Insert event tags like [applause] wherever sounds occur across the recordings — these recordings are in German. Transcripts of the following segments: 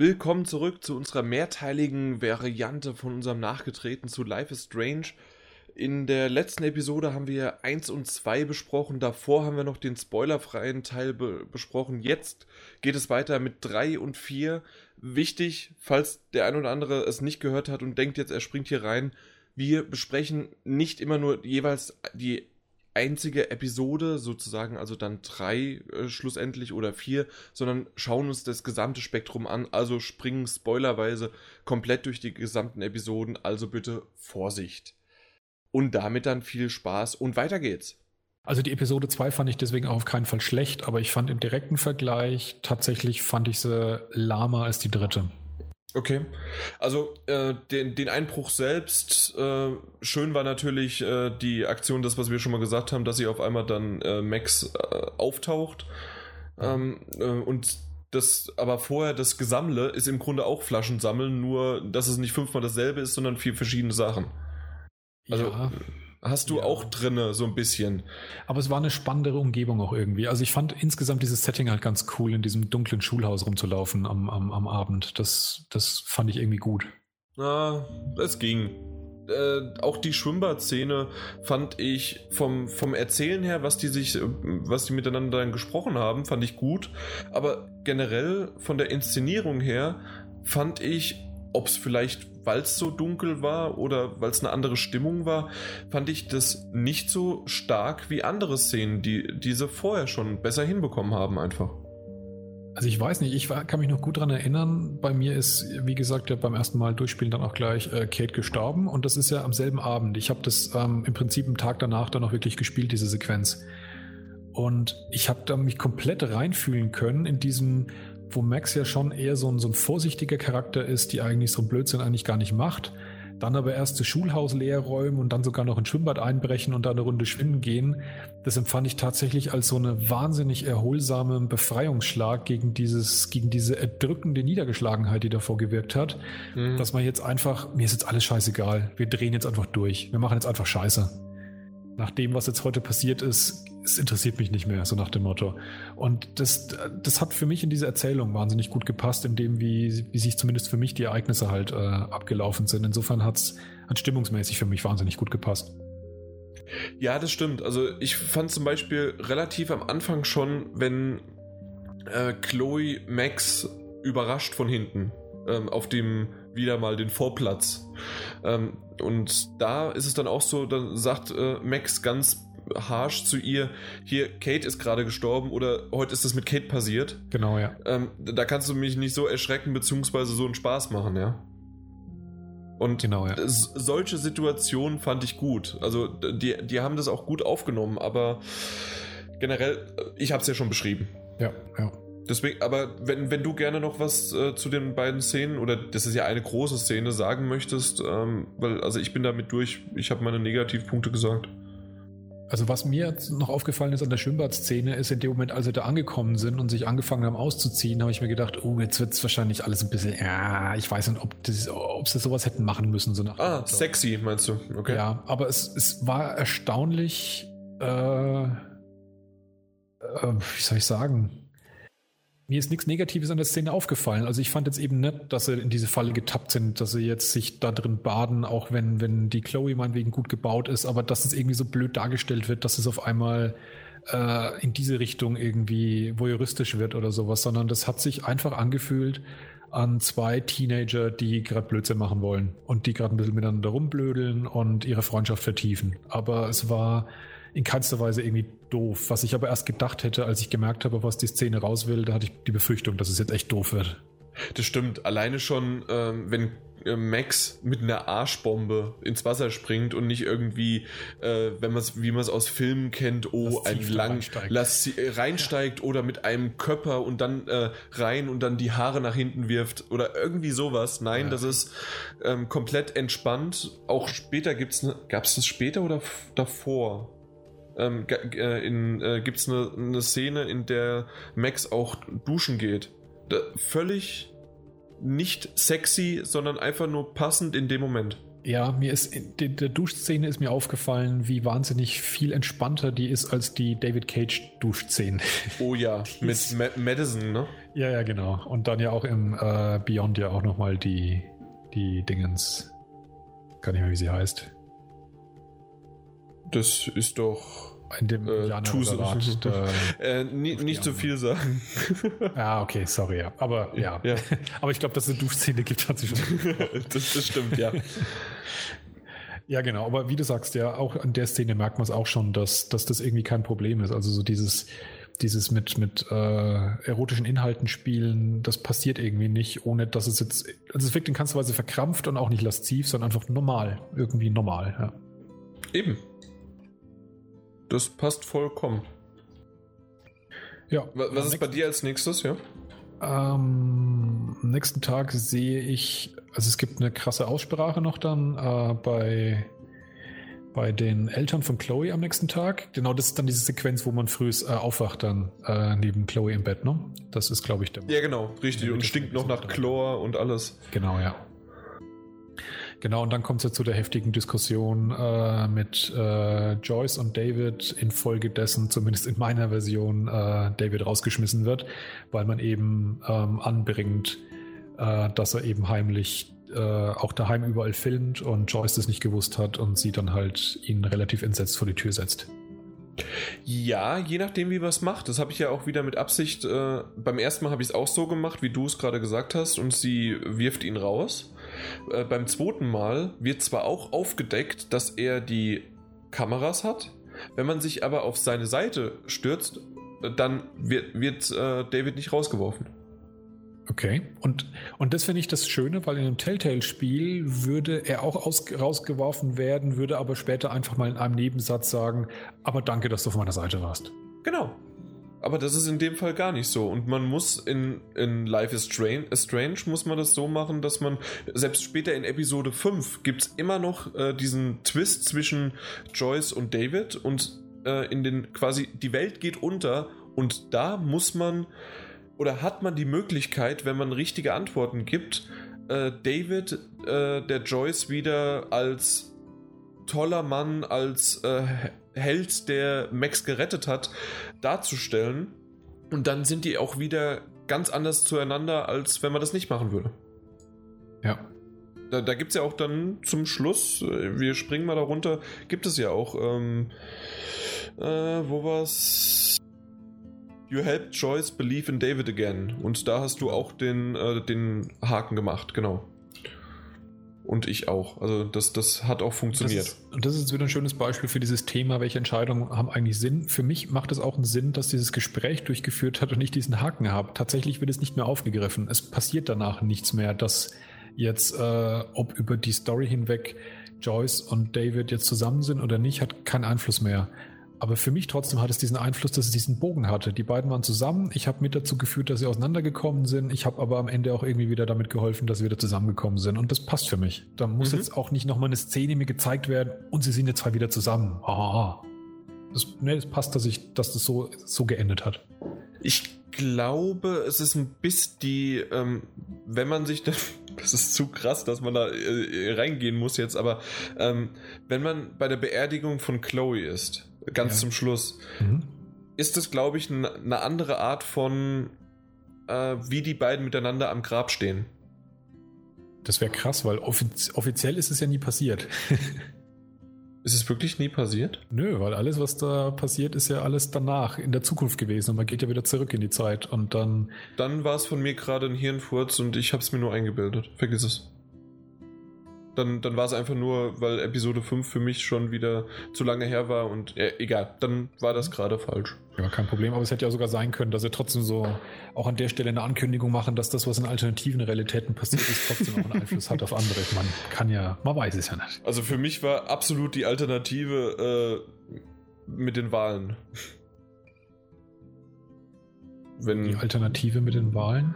Willkommen zurück zu unserer mehrteiligen Variante von unserem Nachgetreten zu Life is Strange. In der letzten Episode haben wir 1 und 2 besprochen, davor haben wir noch den spoilerfreien Teil be besprochen. Jetzt geht es weiter mit 3 und 4. Wichtig, falls der ein oder andere es nicht gehört hat und denkt jetzt, er springt hier rein, wir besprechen nicht immer nur jeweils die einzige Episode, sozusagen, also dann drei äh, schlussendlich oder vier, sondern schauen uns das gesamte Spektrum an, also springen spoilerweise komplett durch die gesamten Episoden, also bitte Vorsicht. Und damit dann viel Spaß und weiter geht's. Also die Episode 2 fand ich deswegen auch auf keinen Fall schlecht, aber ich fand im direkten Vergleich tatsächlich fand ich sie lahmer als die dritte. Okay. Also äh, den, den Einbruch selbst, äh, schön war natürlich äh, die Aktion, das, was wir schon mal gesagt haben, dass sie auf einmal dann äh, Max äh, auftaucht. Ähm, äh, und das, aber vorher das Gesammle ist im Grunde auch Flaschen sammeln, nur dass es nicht fünfmal dasselbe ist, sondern vier verschiedene Sachen. Also ja hast du ja. auch drinne so ein bisschen. Aber es war eine spannendere Umgebung auch irgendwie. Also ich fand insgesamt dieses Setting halt ganz cool, in diesem dunklen Schulhaus rumzulaufen am, am, am Abend. Das, das fand ich irgendwie gut. Ah, es ging. Äh, auch die Schwimmbadszene fand ich vom, vom Erzählen her, was die sich, was die miteinander dann gesprochen haben, fand ich gut. Aber generell von der Inszenierung her fand ich ob es vielleicht, weil es so dunkel war oder weil es eine andere Stimmung war, fand ich das nicht so stark wie andere Szenen, die diese vorher schon besser hinbekommen haben einfach. Also ich weiß nicht, ich kann mich noch gut daran erinnern. Bei mir ist, wie gesagt, ja beim ersten Mal durchspielen dann auch gleich äh, Kate gestorben und das ist ja am selben Abend. Ich habe das ähm, im Prinzip einen Tag danach dann auch wirklich gespielt, diese Sequenz. Und ich habe da mich komplett reinfühlen können in diesem wo Max ja schon eher so ein, so ein vorsichtiger Charakter ist, die eigentlich so ein Blödsinn eigentlich gar nicht macht. Dann aber erst das Schulhaus leer räumen und dann sogar noch ein Schwimmbad einbrechen und da eine Runde schwimmen gehen. Das empfand ich tatsächlich als so eine wahnsinnig erholsame Befreiungsschlag gegen dieses, gegen diese erdrückende Niedergeschlagenheit, die davor gewirkt hat. Mhm. Dass man jetzt einfach, mir ist jetzt alles scheißegal. Wir drehen jetzt einfach durch. Wir machen jetzt einfach Scheiße. Nach dem, was jetzt heute passiert ist, es interessiert mich nicht mehr, so nach dem Motto. Und das, das hat für mich in diese Erzählung wahnsinnig gut gepasst, in dem, wie, wie sich zumindest für mich die Ereignisse halt äh, abgelaufen sind. Insofern hat es stimmungsmäßig für mich wahnsinnig gut gepasst. Ja, das stimmt. Also ich fand zum Beispiel relativ am Anfang schon, wenn äh, Chloe Max überrascht von hinten ähm, auf dem wieder mal den Vorplatz. Ähm, und da ist es dann auch so, dann sagt äh, Max ganz harsh zu ihr, hier, Kate ist gerade gestorben oder heute ist es mit Kate passiert. Genau, ja. Ähm, da kannst du mich nicht so erschrecken, beziehungsweise so einen Spaß machen, ja. Und genau, ja. solche Situationen fand ich gut. Also die, die haben das auch gut aufgenommen, aber generell, äh, ich habe es ja schon beschrieben. Ja, ja. Deswegen, aber wenn, wenn du gerne noch was äh, zu den beiden Szenen, oder das ist ja eine große Szene, sagen möchtest, ähm, weil, also ich bin damit durch, ich habe meine Negativpunkte gesagt. Also was mir noch aufgefallen ist an der Schwimmbadszene, ist in dem Moment, als sie da angekommen sind und sich angefangen haben auszuziehen, habe ich mir gedacht, oh, jetzt wird es wahrscheinlich alles ein bisschen, ja, ich weiß nicht, ob, das, ob sie sowas hätten machen müssen. So nach ah, sexy meinst du, okay. Ja, aber es, es war erstaunlich, äh, äh, wie soll ich sagen, mir ist nichts Negatives an der Szene aufgefallen. Also ich fand jetzt eben nicht, dass sie in diese Falle getappt sind, dass sie jetzt sich da drin baden, auch wenn, wenn die Chloe meinetwegen gut gebaut ist, aber dass es irgendwie so blöd dargestellt wird, dass es auf einmal äh, in diese Richtung irgendwie voyeuristisch wird oder sowas, sondern das hat sich einfach angefühlt an zwei Teenager, die gerade Blödsinn machen wollen und die gerade ein bisschen miteinander rumblödeln und ihre Freundschaft vertiefen. Aber es war in keinster Weise irgendwie doof. Was ich aber erst gedacht hätte, als ich gemerkt habe, was die Szene raus will, da hatte ich die Befürchtung, dass es jetzt echt doof wird. Das stimmt. Alleine schon, ähm, wenn äh, Max mit einer Arschbombe ins Wasser springt und nicht irgendwie, äh, wenn man wie man es aus Filmen kennt, oh, ein lang reinsteigt, lass, äh, reinsteigt ja. oder mit einem Körper und dann äh, rein und dann die Haare nach hinten wirft oder irgendwie sowas. Nein, ja. das ist ähm, komplett entspannt. Auch später gibt's ne, gab es das später oder davor? Ähm, äh, gibt es eine, eine, Szene, in der Max auch duschen geht. Da, völlig nicht sexy, sondern einfach nur passend in dem Moment. Ja, mir ist in der, der Duschszene ist mir aufgefallen, wie wahnsinnig viel entspannter die ist als die David Cage Duschszene. [laughs] Oh ja, mit Ma Madison, ne? Ja, ja, genau. Und dann ja auch im äh, Beyond ja auch nochmal die, die Dingens. Gar nicht mehr, wie sie heißt. Das ist doch. In dem Äh, so- Salat, [laughs] Äh, die nicht zu andere. viel sagen. Ja, [laughs] okay, sorry, ja. Aber ja. Ja. [laughs] Aber ich glaube, dass es eine Duschszene gibt, hat sie schon. das, das stimmt, ja. Ja, genau. Aber wie du sagst, ja, auch an der Szene merkt man es auch schon, dass, dass das irgendwie kein Problem ist. Also so dieses, dieses mit, mit äh, erotischen Inhalten spielen, das passiert irgendwie nicht, ohne dass es jetzt, also es wirkt in keinster Weise verkrampft und auch nicht lasziv, sondern einfach normal. Irgendwie normal, ja. Eben. Das passt vollkommen. Ja. Wa- Was ist bei dir als nächstes, ja? Ähm, am nächsten Tag sehe ich, also es gibt eine krasse Aussprache noch dann äh, bei, bei den Eltern von Chloe am nächsten Tag. Genau, das ist dann diese Sequenz, wo man früh äh, aufwacht dann äh, neben Chloe im Bett, ne? Das ist, glaube ich, der. Ja, genau, richtig. Und stinkt noch nach. Chlor und alles. Genau, ja. Genau, und dann kommt es ja zu der heftigen Diskussion äh, mit äh, Joyce und David, infolgedessen, zumindest in meiner Version, äh, David rausgeschmissen wird, weil man eben ähm, anbringt, äh, dass er eben heimlich äh, auch daheim überall filmt und Joyce das nicht gewusst hat und sie dann halt ihn relativ entsetzt vor die Tür setzt. Ja, je nachdem, wie man es macht. Das habe ich ja auch wieder mit Absicht. Äh, beim ersten Mal habe ich es auch so gemacht, wie du es gerade gesagt hast, und sie wirft ihn raus. Äh, beim zweiten Mal wird zwar auch aufgedeckt, dass er die Kameras hat. Wenn man sich aber auf seine Seite stürzt, äh, dann wird, wird äh, David nicht rausgeworfen. Okay. Und, und das finde ich das Schöne, weil in einem Telltale-Spiel würde er auch aus, rausgeworfen werden, würde aber später einfach mal in einem Nebensatz sagen, aber danke, dass du auf meiner Seite warst. Genau. Aber das ist in dem Fall gar nicht so. Und man muss in, in Life is Strange, Strange muss man das so machen, dass man, selbst später in Episode 5 gibt es immer noch äh, diesen Twist zwischen Joyce und David und äh, in den quasi, die Welt geht unter und da muss man oder hat man die Möglichkeit, wenn man richtige Antworten gibt, äh, David äh, der Joyce wieder als toller Mann, als äh, Held, der Max gerettet hat, darzustellen. Und dann sind die auch wieder ganz anders zueinander, als wenn man das nicht machen würde. Ja. Da, da gibt es ja auch dann zum Schluss, äh, wir springen mal darunter, gibt es ja auch, ähm, äh, wo war's? You helped Joyce believe in David again. Und da hast du auch den, äh, den Haken gemacht, genau. Und ich auch. Also das, das hat auch funktioniert. Das das ist jetzt wieder ein schönes Beispiel für dieses Thema, welche Entscheidungen haben eigentlich Sinn. Für mich macht es auch einen Sinn, dass dieses Gespräch durchgeführt hat und ich diesen Haken habe. Tatsächlich wird es nicht mehr aufgegriffen. Es passiert danach nichts mehr, dass jetzt, äh, ob über die Story hinweg Joyce und David jetzt zusammen sind oder nicht, hat keinen Einfluss mehr. Aber für mich trotzdem hat es diesen Einfluss, dass es diesen Bogen hatte. Die beiden waren zusammen. Ich habe mit dazu geführt, dass sie auseinandergekommen sind. Ich habe aber am Ende auch irgendwie wieder damit geholfen, dass sie wieder zusammengekommen sind. Und das passt für mich. Da muss Mhm. jetzt auch nicht nochmal eine Szene mir gezeigt werden und sie sind jetzt zwar wieder zusammen. Ah. Das, nee, das passt, dass, ich, dass das so, so geendet hat. Ich glaube, es ist ein bisschen die, ähm, wenn man sich [laughs] dann, das ist zu krass, dass man da äh, reingehen muss jetzt, aber ähm, wenn man bei der Beerdigung von Chloe ist, ganz Ja. zum Schluss, Mhm. ist es, glaube ich, eine andere Art von, äh, wie die beiden miteinander am Grab stehen. Das wäre krass, weil offiz offiziell ist es ja nie passiert. [laughs] Ist es wirklich nie passiert? Nö, weil alles, was da passiert, ist ja alles danach, in der Zukunft gewesen. Und man geht ja wieder zurück in die Zeit. Und dann Dann war es von mir gerade ein Hirnfurz und ich habe es mir nur eingebildet. Vergiss es. Dann, dann war es einfach nur, weil Episode 5 für mich schon wieder zu lange her war und äh, egal, dann war das gerade falsch. Ja, kein Problem. Aber es hätte ja sogar sein können, dass sie trotzdem so auch an der Stelle eine Ankündigung machen, dass das, was in alternativen Realitäten passiert ist, trotzdem auch einen Einfluss hat auf andere. Man kann ja, man weiß es ja nicht. Also für mich war absolut die Alternative äh, mit den Wahlen. Wenn, Die Alternative mit den Wahlen?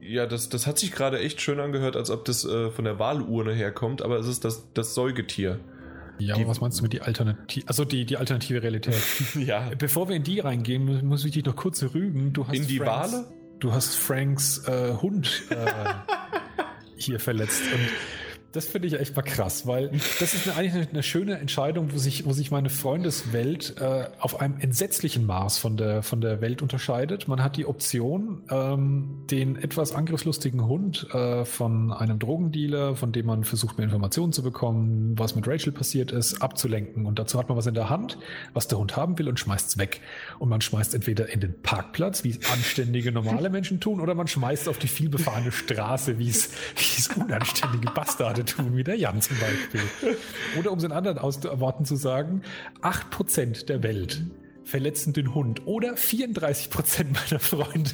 Ja, das, das hat sich gerade echt schön angehört, als ob das äh, von der Wahlurne herkommt, aber es ist das, das Säugetier. Ja, Die- was meinst du mit die Alternative? Also die, die alternative Realität. [laughs] ja. Bevor wir in die reingehen, muss, muss ich dich noch kurz rügen. Du hast In die Franks, Wale? Du hast Franks äh, Hund äh, [laughs] hier verletzt. Und Das finde ich echt mal krass, weil das ist eine, eigentlich eine, schöne Entscheidung, wo sich, wo sich meine Freundeswelt äh, auf einem entsetzlichen Maß von der, von der Welt unterscheidet. Man hat die Option, ähm, den etwas angriffslustigen Hund äh, von einem Drogendealer, von dem man versucht, mehr Informationen zu bekommen, was mit Rachel passiert ist, abzulenken. Und dazu hat man was in der Hand, was der Hund haben will und schmeißt es weg. Und man schmeißt entweder in den Parkplatz, wie es anständige normale Menschen tun, oder man schmeißt auf die vielbefahrene Straße, wie es, wie es unanständige Bastarde gerade tun, wie der Jan zum Beispiel. Oder um es in anderen Worten zu sagen, 8% der Welt verletzen den Hund oder 34% meiner Freunde.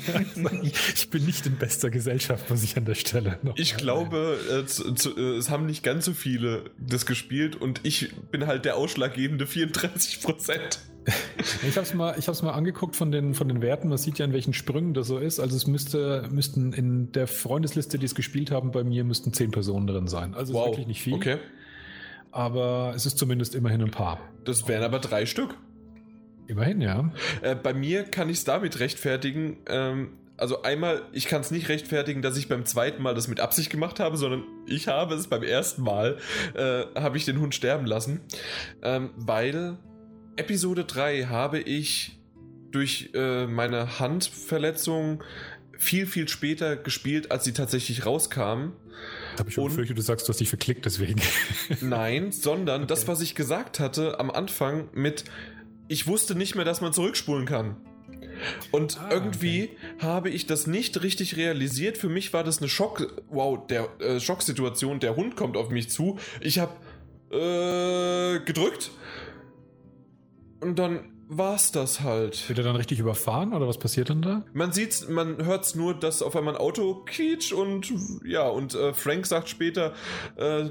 [laughs] ich bin nicht in bester Gesellschaft, muss ich an der Stelle noch. Ich glaube, äh, zu, zu, äh, es haben nicht ganz so viele das gespielt und ich bin halt der ausschlaggebende 34% [laughs] ich habe es mal, mal angeguckt von den, von den Werten. Man sieht ja, in welchen Sprüngen das so ist. Also es müsste, müssten in der Freundesliste, die es gespielt haben, bei mir müssten zehn Personen drin sein. Also wow. ist wirklich nicht viel. Okay. Aber es ist zumindest immerhin ein paar. Das wären aber drei Stück. Immerhin, ja. Äh, bei mir kann ich es damit rechtfertigen. Ähm, also einmal, ich kann es nicht rechtfertigen, dass ich beim zweiten Mal das mit Absicht gemacht habe, sondern ich habe es beim ersten Mal, äh, habe ich den Hund sterben lassen, ähm, weil Episode 3 habe ich durch äh, meine Handverletzung viel, viel später gespielt, als sie tatsächlich rauskam. Habe ich schon befürchtet, du sagst, du hast dich verklickt deswegen. Nein, sondern [laughs] okay. das, was ich gesagt hatte am Anfang mit, ich wusste nicht mehr, dass man zurückspulen kann. Und ah, irgendwie okay. habe ich das nicht richtig realisiert. Für mich war das eine Schock, wow, der äh, Schocksituation. Der Hund kommt auf mich zu. Ich habe äh, gedrückt und dann war's das halt. Wird er dann richtig überfahren oder was passiert dann da? Man sieht's, man hört's nur, dass auf einmal ein Auto quietscht und ja, und äh, Frank sagt später, äh,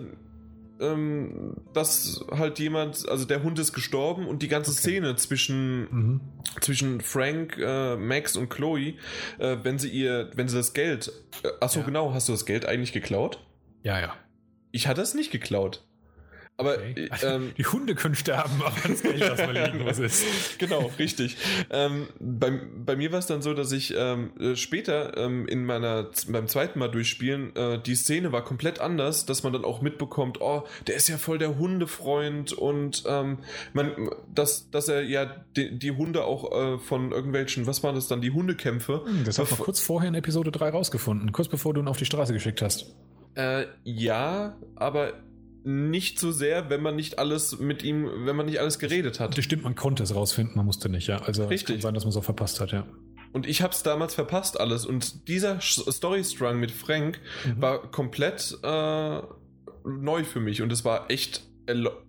ähm, dass halt jemand, also der Hund ist gestorben und die ganze okay. Szene zwischen, mhm. zwischen Frank, äh, Max und Chloe, äh, wenn sie ihr, wenn sie das Geld, äh, achso ja. genau, hast du das Geld eigentlich geklaut? Ja, ja. Ich hatte es nicht geklaut. Aber okay. also, ähm, die Hunde können sterben, aber das Geld was [laughs] ist. Genau, richtig. ähm, bei, bei mir war es dann so, dass ich ähm, äh, später ähm, in meiner beim zweiten Mal durchspielen äh, die Szene war komplett anders, dass man dann auch mitbekommt, oh, der ist ja voll der Hundefreund und ähm, man, dass, dass er ja die, die Hunde auch äh, von irgendwelchen, was waren das dann, die Hundekämpfe? Hm, das hat man kurz vorher in Episode 3 rausgefunden, kurz bevor du ihn auf die Straße geschickt hast. Äh, ja, aber nicht so sehr, wenn man nicht alles mit ihm, wenn man nicht alles geredet hat. Das stimmt, man konnte es rausfinden, man musste nicht, ja. Also Richtig. es kann sein, dass man es auch verpasst hat, ja. Und ich habe es damals verpasst alles. Und dieser Storystrang mit Frank mhm. war komplett äh, neu für mich. Und es war echt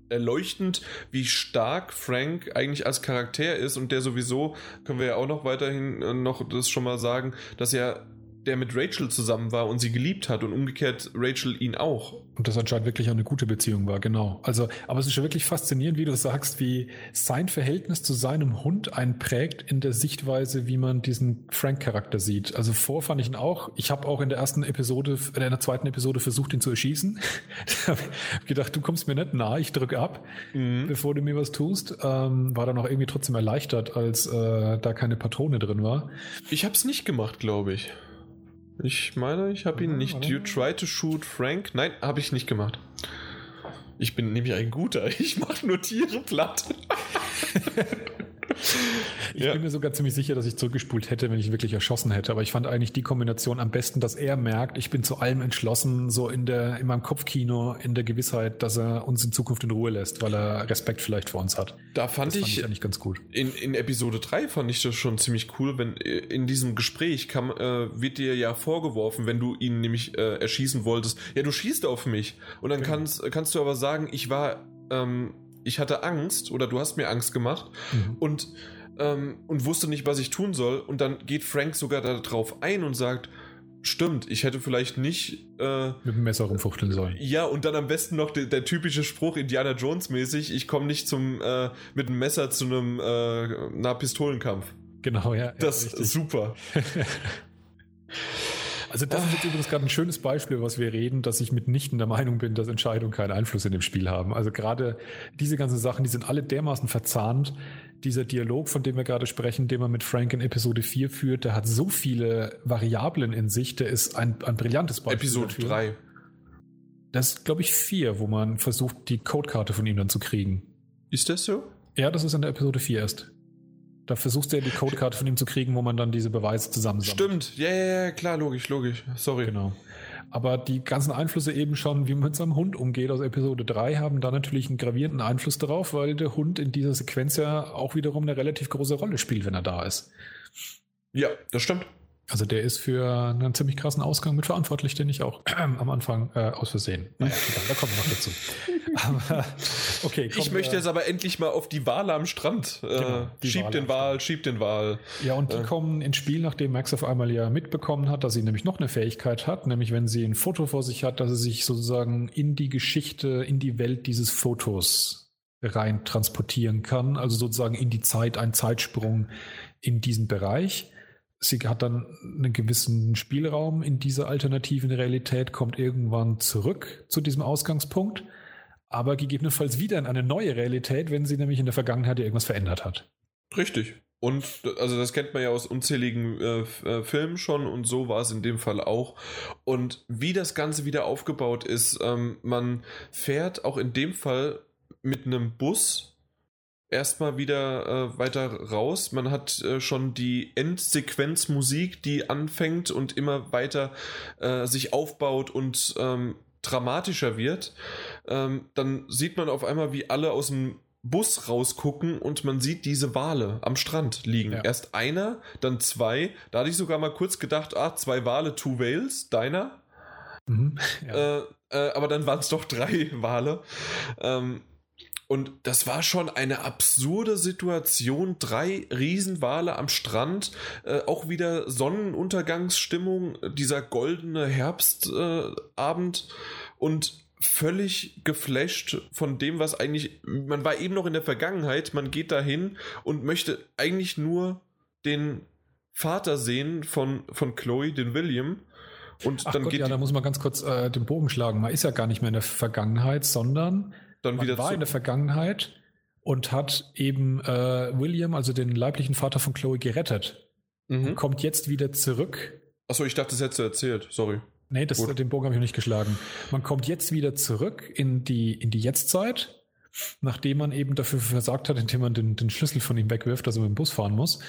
erleuchtend, wie stark Frank eigentlich als Charakter ist. Und der sowieso, können wir ja auch noch weiterhin äh, noch das schon mal sagen, dass er der mit Rachel zusammen war und sie geliebt hat und umgekehrt Rachel ihn auch. Und das anscheinend wirklich eine gute Beziehung war, genau. Also, aber es ist schon wirklich faszinierend, wie du sagst, wie sein Verhältnis zu seinem Hund einen prägt in der Sichtweise, wie man diesen Frank-Charakter sieht. Also vor fand ich ihn auch. Ich habe auch in der ersten Episode, in der zweiten Episode versucht, ihn zu erschießen. [laughs] habe gedacht, du kommst mir nicht nah, ich drücke ab, mhm. bevor du mir was tust. Ähm, war dann auch irgendwie trotzdem erleichtert, als äh, da keine Patrone drin war. Ich habe es nicht gemacht, glaube ich. Ich meine, ich habe ihn nicht. You try to shoot Frank? Nein, habe ich nicht gemacht. Ich bin nämlich ein guter. [laughs] Ich mache nur Tiere platt. [laughs] [laughs] Ich ja. bin mir sogar ziemlich sicher, dass ich zurückgespult hätte, wenn ich wirklich erschossen hätte. Aber ich fand eigentlich die Kombination am besten, dass er merkt, ich bin zu allem entschlossen, so in der, in meinem Kopfkino, in der Gewissheit, dass er uns in Zukunft in Ruhe lässt, weil er Respekt vielleicht vor uns hat. Da fand, das fand ich, ich eigentlich ganz gut. In, in Episode 3 fand ich das schon ziemlich cool, wenn äh, in diesem Gespräch kam, äh, wird dir ja vorgeworfen, wenn du ihn nämlich äh, erschießen wolltest, ja, du schießt auf mich. Und dann genau. kannst, kannst du aber sagen, ich war, ähm, ich hatte Angst oder du hast mir Angst gemacht mhm. und ähm, und wusste nicht, was ich tun soll. Und dann geht Frank sogar darauf ein und sagt, stimmt, ich hätte vielleicht nicht äh, mit dem Messer rumfuchteln sollen. Ja, und dann am besten noch der, der typische Spruch Indiana Jones mäßig, ich komme nicht zum äh, mit dem Messer zu einem äh, Pistolenkampf. Genau, ja. Das ist super. [laughs] Also das ist jetzt übrigens gerade ein schönes Beispiel, was wir reden, dass ich mitnichten der Meinung bin, dass Entscheidungen keinen Einfluss in dem Spiel haben. Also gerade diese ganzen Sachen, die sind alle dermaßen verzahnt. Dieser Dialog, von dem wir gerade sprechen, den man mit Frank in Episode 4 führt, der hat so viele Variablen in sich, der ist ein, ein brillantes Beispiel. Episode dafür. 3. Das ist, glaube ich, vier, wo man versucht, die Codekarte von ihm dann zu kriegen. Ist das so? Ja, das ist in der Episode 4 erst. Da versuchst du ja die Codekarte von ihm zu kriegen, wo man dann diese Beweise zusammensammelt. Stimmt, ja, ja, ja, klar, logisch, logisch. Sorry. Genau. Aber die ganzen Einflüsse eben schon, wie man mit seinem Hund umgeht aus Episode 3, haben da natürlich einen gravierenden Einfluss darauf, weil der Hund in dieser Sequenz ja auch wiederum eine relativ große Rolle spielt, wenn er da ist. Ja, das stimmt. Also der ist für einen ziemlich krassen Ausgang mit verantwortlich, den ich auch [clears throat] am Anfang äh, aus Versehen. Naja, [laughs] da kommen wir noch dazu. Aber, okay, komm, ich möchte äh, jetzt aber endlich mal auf die Wale am Strand. Äh, genau, schieb den Wal, schieb den Wal. Ja, und die äh. kommen ins Spiel, nachdem Max auf einmal ja mitbekommen hat, dass sie nämlich noch eine Fähigkeit hat, nämlich wenn sie ein Foto vor sich hat, dass sie sich sozusagen in die Geschichte, in die Welt dieses Fotos rein transportieren kann, also sozusagen in die Zeit, ein Zeitsprung in diesen Bereich sie hat dann einen gewissen Spielraum in dieser alternativen Realität, kommt irgendwann zurück zu diesem Ausgangspunkt, aber gegebenenfalls wieder in eine neue Realität, wenn sie nämlich in der Vergangenheit irgendwas verändert hat. Richtig. Und also das kennt man ja aus unzähligen äh, äh, Filmen schon und so war es in dem Fall auch. Und wie das Ganze wieder aufgebaut ist, ähm, man fährt auch in dem Fall mit einem Bus erstmal wieder äh, weiter raus. Man hat äh, schon die Endsequenzmusik, die anfängt und immer weiter äh, sich aufbaut und ähm, dramatischer wird. Ähm, dann sieht man auf einmal, wie alle aus dem Bus rausgucken und man sieht diese Wale am Strand liegen. Ja. Erst einer, dann zwei. Da hatte ich sogar mal kurz gedacht, ah, zwei Wale, two whales, deiner. Mhm, ja. Äh, äh, aber dann waren es doch drei Wale. Ähm, und das war schon eine absurde Situation. Drei Riesenwale am Strand, äh, auch wieder Sonnenuntergangsstimmung, dieser goldene Herbstabend äh, und völlig geflasht von dem, was eigentlich. Man war eben noch in der Vergangenheit, man geht dahin und möchte eigentlich nur den Vater sehen von, von Chloe, den William. Und Ach dann Gott, geht ja, da muss man ganz kurz äh, den Bogen schlagen. Man ist ja gar nicht mehr in der Vergangenheit, sondern dann Man wieder war in der Vergangenheit und hat eben äh, William, also den leiblichen Vater von Chloe, gerettet. Mhm. Und kommt jetzt wieder zurück. Achso, ich dachte, das hättest du erzählt. Sorry. Nee, das, den Bogen habe ich noch nicht geschlagen. Man kommt jetzt wieder zurück in die, in die Jetztzeit, nachdem man eben dafür versagt hat, indem man den, den Schlüssel von ihm wegwirft, dass er mit dem Bus fahren muss.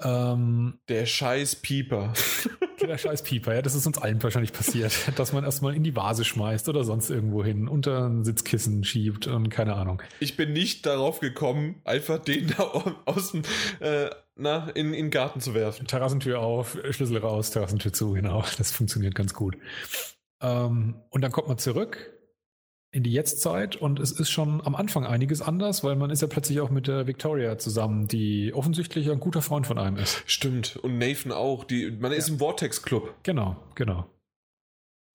Ähm, der scheiß Pieper. [laughs] der scheiß Pieper, ja, das ist uns allen wahrscheinlich passiert, [laughs] dass man erstmal in die Vase schmeißt oder sonst irgendwo hin, unter ein Sitzkissen schiebt und keine Ahnung. Ich bin nicht darauf gekommen, einfach den da aus dem, äh, na, in, in den Garten zu werfen. Terrassentür auf, Schlüssel raus, Terrassentür zu, genau. Das funktioniert ganz gut. Ähm, und dann kommt man zurück in die Jetztzeit und es ist schon am Anfang einiges anders, weil man ist ja plötzlich auch mit der Victoria zusammen, die offensichtlich ein guter Freund von einem ist. Stimmt. Und Nathan auch. Die, man ja. ist im Vortex Club. Genau, genau.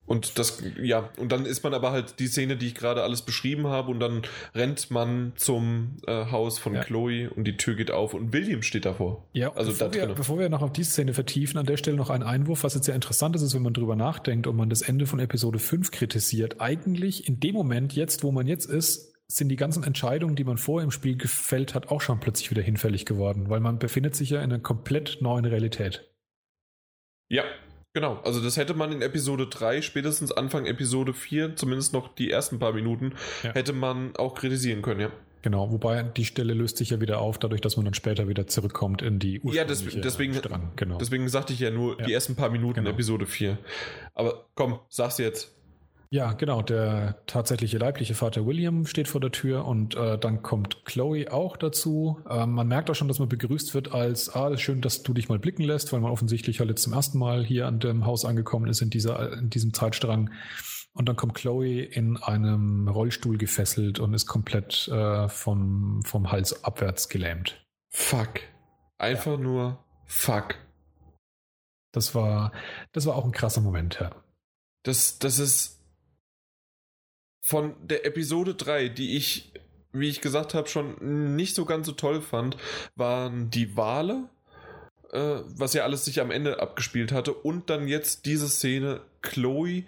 Und das, ja, und dann ist man aber halt die Szene, die ich gerade alles beschrieben habe, und dann rennt man zum äh, Haus von ja. Chloe und die Tür geht auf und William steht davor. Ja, also bevor, wir, bevor wir noch auf diese Szene vertiefen, an der Stelle noch ein Einwurf, was jetzt sehr interessant ist, ist, wenn man drüber nachdenkt und man das Ende von Episode 5 kritisiert. Eigentlich in dem Moment, jetzt, wo man jetzt ist, sind die ganzen Entscheidungen, die man vorher im Spiel gefällt hat, auch schon plötzlich wieder hinfällig geworden, weil man befindet sich ja in einer komplett neuen Realität. Ja, Genau, also das hätte man in Episode 3, spätestens Anfang Episode 4, zumindest noch die ersten paar Minuten, ja. hätte man auch kritisieren können, ja. Genau, wobei die Stelle löst sich ja wieder auf, dadurch, dass man dann später wieder zurückkommt in die ursprüngliche Ja, das, deswegen, Strang. Genau. deswegen sagte ich ja nur ja. die ersten paar Minuten genau. Episode 4. Aber komm, sag's jetzt. Ja, genau. Der tatsächliche leibliche Vater William steht vor der Tür und äh, dann kommt Chloe auch dazu. Ähm, man merkt auch schon, dass man begrüßt wird als, ah, schön, dass du dich mal blicken lässt, weil man offensichtlich halt jetzt zum ersten Mal hier an dem Haus angekommen ist in, dieser, in diesem Zeitstrang. Und dann kommt Chloe in einem Rollstuhl gefesselt und ist komplett äh, vom, vom Hals abwärts gelähmt. Fuck. Einfach ja. nur fuck. Das war, das war auch ein krasser Moment, ja. Das, das ist von der Episode 3, die ich, wie ich gesagt habe, schon nicht so ganz so toll fand, waren die Wale, äh, was ja alles sich am Ende abgespielt hatte, und dann jetzt diese Szene, Chloe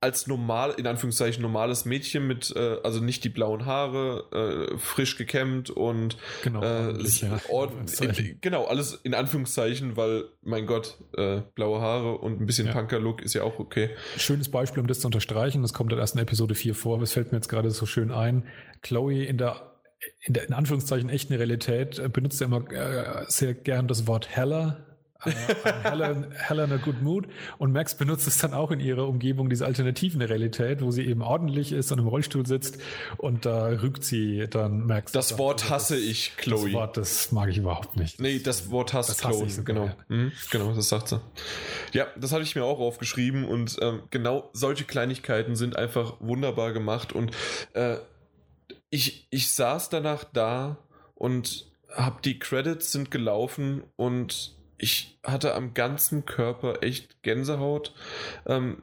als normal, in Anführungszeichen normales Mädchen mit, äh, also nicht die blauen Haare, äh, frisch gekämmt und genau, äh, ja. [laughs] in, genau, alles in Anführungszeichen, weil, mein Gott, äh, blaue Haare und ein bisschen ja. Punker-Look ist ja auch okay. Schönes Beispiel, um das zu unterstreichen, das kommt in der ersten Episode 4 vor, es fällt mir jetzt gerade so schön ein. Chloe in der in der in Anführungszeichen echten Realität äh, benutzt er immer äh, sehr gern das Wort heller äh, Helen, Helen a good mood. Und Max benutzt es dann auch in ihrer Umgebung, diese alternativen Realität, wo sie eben ordentlich ist und im Rollstuhl sitzt und da rügt sie dann Max. Das Wort also hasse ich, Chloe. Das Wort, das mag ich überhaupt nicht. Nee, das Wort hasst das Chloe, hasse genau. Mhm, genau, das sagt sie. Ja, das hatte ich mir auch aufgeschrieben und ähm, genau solche Kleinigkeiten sind einfach wunderbar gemacht und äh, ich, ich saß danach da und hab die Credits sind gelaufen und ich hatte am ganzen Körper echt Gänsehaut. Ähm,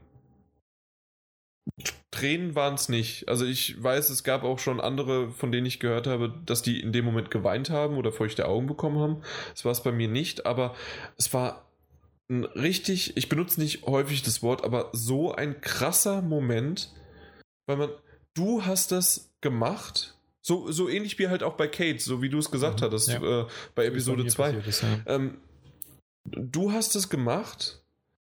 Tränen waren es nicht. Also ich weiß, es gab auch schon andere, von denen ich gehört habe, dass die in dem Moment geweint haben oder feuchte Augen bekommen haben. Das war es bei mir nicht, aber es war ein richtig, ich benutze nicht häufig das Wort, aber so ein krasser Moment, weil man, du hast das gemacht, so, so ähnlich wie halt auch bei Kate, so wie du es gesagt mhm, hattest, ja. äh, bei Episode 2. Ja. Ähm, du hast es gemacht,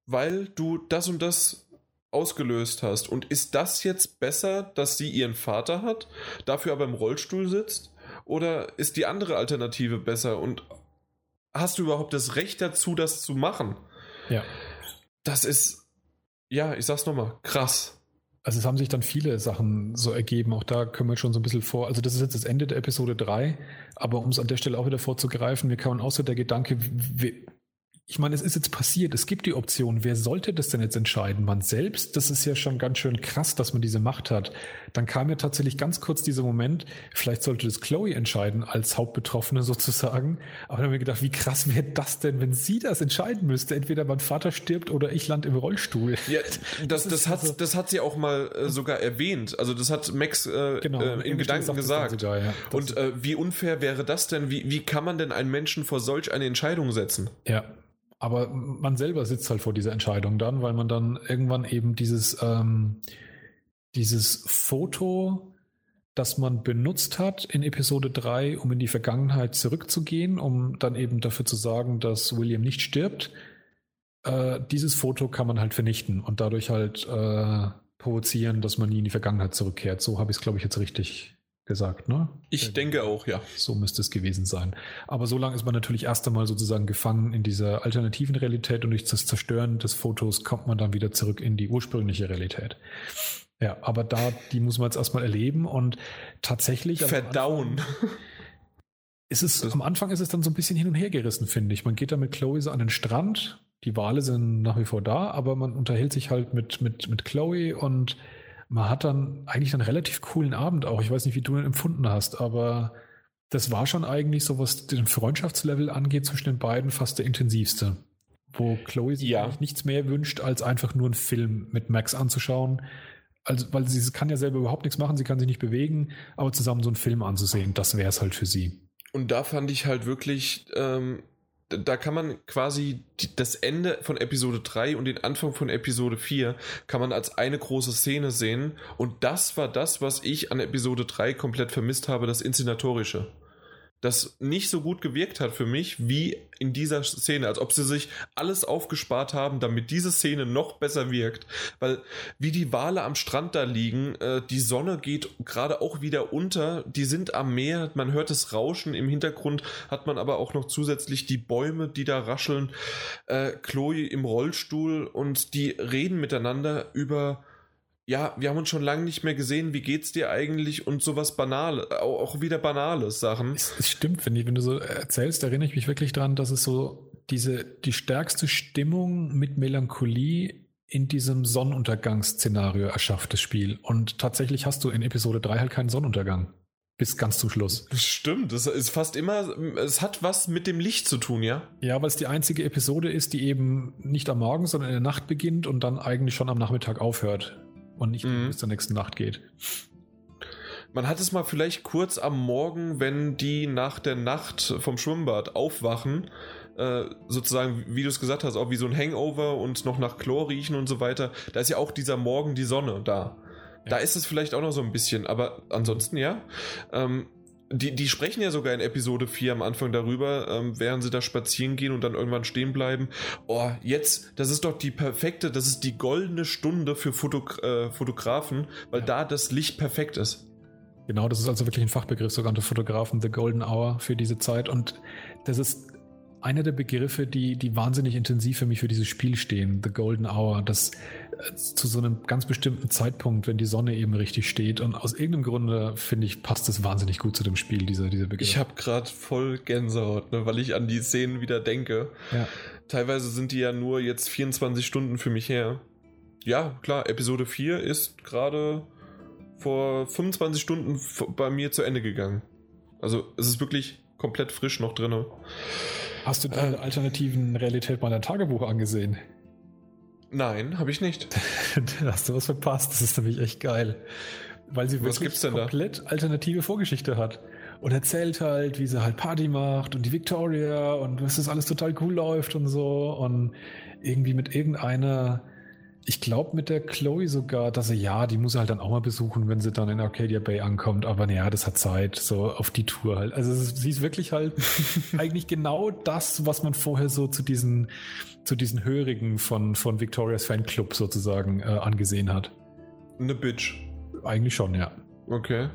weil du das und das ausgelöst hast. Und ist das jetzt besser, dass sie ihren Vater hat, dafür aber im Rollstuhl sitzt? Oder ist die andere Alternative besser? Und hast du überhaupt das Recht dazu, das zu machen? Ja. Das ist, ja, ich sag's nochmal, krass. Also es haben sich dann viele Sachen so ergeben, auch da können wir schon so ein bisschen vor, also das ist jetzt das Ende der Episode 3, aber um es an der Stelle auch wieder vorzugreifen, mir kam auch so der Gedanke, wie, ich meine, es ist jetzt passiert, es gibt die Option, wer sollte das denn jetzt entscheiden? Man selbst, das ist ja schon ganz schön krass, dass man diese Macht hat. Dann kam ja tatsächlich ganz kurz dieser Moment, vielleicht sollte das Chloe entscheiden als Hauptbetroffene sozusagen. Aber dann haben wir gedacht, wie krass wäre das denn, wenn sie das entscheiden müsste? Entweder mein Vater stirbt oder ich lande im Rollstuhl. Ja, [laughs] das, das, das hat, also, das hat sie auch mal äh, sogar erwähnt. Also das hat Max äh, genau, äh, in Gedanken gesagt. Sogar, ja. Und äh, wie unfair wäre das denn? Wie, wie kann man denn einen Menschen vor solch eine Entscheidung setzen? Ja, aber man selber sitzt halt vor dieser Entscheidung dann, weil man dann irgendwann eben dieses, ähm, dieses Foto, das man benutzt hat in Episode 3, um in die Vergangenheit zurückzugehen, um dann eben dafür zu sorgen, dass William nicht stirbt, äh, dieses Foto kann man halt vernichten und dadurch halt äh, provozieren, dass man nie in die Vergangenheit zurückkehrt. So habe ich es, glaube ich, jetzt richtig gesagt, ne? Ich äh, denke auch, ja. So müsste es gewesen sein. Aber so lange ist man natürlich erst einmal sozusagen gefangen in dieser alternativen Realität und durch das Zerstören des Fotos kommt man dann wieder zurück in die ursprüngliche Realität. Ja, aber da, die muss man jetzt erstmal erleben und tatsächlich. Verdauen. Ist es, am Anfang ist es dann so ein bisschen hin und her gerissen, finde ich. Man geht da mit Chloe so an den Strand, die Wale sind nach wie vor da, aber man unterhält sich halt mit, mit, mit Chloe und man hat dann eigentlich einen relativ coolen Abend auch. Ich weiß nicht, wie du ihn empfunden hast, aber das war schon eigentlich so, was den Freundschaftslevel angeht zwischen den beiden, fast der intensivste. Wo Chloe sich ja. nichts mehr wünscht, als einfach nur einen Film mit Max anzuschauen. Also, weil sie kann ja selber überhaupt nichts machen, sie kann sich nicht bewegen, aber zusammen so einen Film anzusehen, das wäre es halt für sie. Und da fand ich halt wirklich, ähm, da kann man quasi das Ende von Episode 3 und den Anfang von Episode 4 kann man als eine große Szene sehen. Und das war das, was ich an Episode 3 komplett vermisst habe, das Inszenatorische das nicht so gut gewirkt hat für mich wie in dieser Szene, als ob sie sich alles aufgespart haben, damit diese Szene noch besser wirkt. Weil wie die Wale am Strand da liegen, äh, die Sonne geht gerade auch wieder unter, die sind am Meer, man hört das Rauschen, im Hintergrund hat man aber auch noch zusätzlich die Bäume, die da rascheln, äh, Chloe im Rollstuhl und die reden miteinander über ja, wir haben uns schon lange nicht mehr gesehen, wie geht's dir eigentlich und sowas Banales, auch wieder banales Sachen. Es, stimmt, finde ich, wenn du so erzählst, erinnere ich mich wirklich daran, dass es so diese, die stärkste Stimmung mit Melancholie in diesem Sonnenuntergangsszenario erschafft, das Spiel. Und tatsächlich hast du in Episode 3 halt keinen Sonnenuntergang. Bis ganz zum Schluss. Stimmt, es ist fast immer, es hat was mit dem Licht zu tun, ja? Ja, weil es die einzige Episode ist, die eben nicht am Morgen, sondern in der Nacht beginnt und dann eigentlich schon am Nachmittag aufhört und nicht mhm. bis zur nächsten Nacht geht. Man hat es mal vielleicht kurz am Morgen, wenn die nach der Nacht vom Schwimmbad aufwachen, äh, sozusagen, wie du es gesagt hast, auch wie so ein Hangover und noch nach Chlor riechen und so weiter. Da ist ja auch dieser Morgen die Sonne da. Ja. Da ist es vielleicht auch noch so ein bisschen, aber ansonsten ja. Ähm, die, die sprechen ja sogar in Episode 4 am Anfang darüber, ähm, während sie da spazieren gehen und dann irgendwann stehen bleiben. Oh, jetzt, das ist doch die perfekte, das ist die goldene Stunde für Fotok äh, Fotografen, weil ja. da das Licht perfekt ist. Genau, das ist also wirklich ein Fachbegriff sogar unter Fotografen, The Golden Hour für diese Zeit. Und das ist einer der Begriffe, die, die wahnsinnig intensiv für mich für dieses Spiel stehen, The Golden Hour, das äh, zu so einem ganz bestimmten Zeitpunkt, wenn die Sonne eben richtig steht. Und aus irgendeinem Grunde, finde ich, passt es wahnsinnig gut zu dem Spiel, dieser, dieser Begriff. Ich habe gerade voll Gänsehaut, ne, weil ich an die Szenen wieder denke. Ja. Teilweise sind die ja nur jetzt 24 Stunden für mich her. Ja, klar, Episode 4 ist gerade vor 25 Stunden bei mir zu Ende gegangen. Also es ist wirklich komplett frisch noch drin. Hast du deine äh, alternativen Realität meiner Tagebuch angesehen? Nein, habe ich nicht. da [laughs] hast du was verpasst. Das ist nämlich echt geil. Weil sie was wirklich komplett da? alternative Vorgeschichte hat. Und erzählt halt, wie sie halt Party macht und die Victoria und was das alles total cool läuft und so. Und irgendwie mit irgendeiner ich glaube mit der Chloe sogar, dass sie ja, die muss er halt dann auch mal besuchen, wenn sie dann in Arcadia Bay ankommt. Aber naja, das hat Zeit, so auf die Tour halt. Also sie ist wirklich halt [laughs] eigentlich genau das, was man vorher so zu diesen, zu diesen Hörigen von, von Victorias Fanclub sozusagen äh, angesehen hat. Eine Bitch. Eigentlich schon, ja. Okay.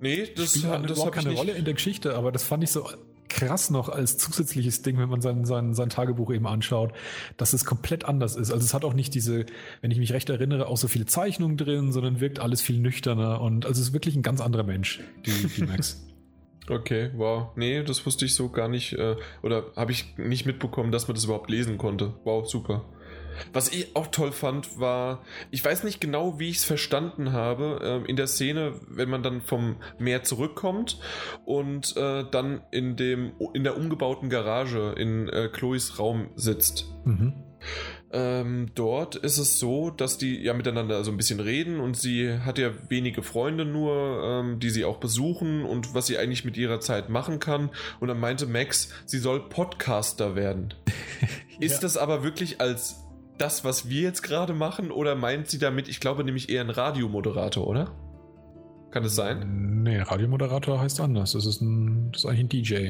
Nee, das, spielt halt das überhaupt keine Rolle in der Geschichte, aber das fand ich so krass noch als zusätzliches Ding, wenn man sein, sein, sein Tagebuch eben anschaut, dass es komplett anders ist. Also es hat auch nicht diese, wenn ich mich recht erinnere, auch so viele Zeichnungen drin, sondern wirkt alles viel nüchterner und also es ist wirklich ein ganz anderer Mensch, die, die Max. [laughs] Okay, wow. Nee, das wusste ich so gar nicht. Äh, oder habe ich nicht mitbekommen, dass man das überhaupt lesen konnte. Wow, super. Was ich auch toll fand, war, ich weiß nicht genau, wie ich es verstanden habe, äh, in der Szene, wenn man dann vom Meer zurückkommt und äh, dann in, dem, in der umgebauten Garage in äh, Chloes Raum sitzt. Mhm. Ähm, dort ist es so, dass die ja miteinander so ein bisschen reden und sie hat ja wenige Freunde nur, ähm, die sie auch besuchen und was sie eigentlich mit ihrer Zeit machen kann. Und dann meinte Max, sie soll Podcaster werden. [laughs] ja. Ist das aber wirklich als das, was wir jetzt gerade machen, oder meint sie damit, ich glaube nämlich eher ein Radiomoderator, oder? Kann es sein? Nee, Radiomoderator heißt anders. Das ist, ein, das ist eigentlich ein DJ.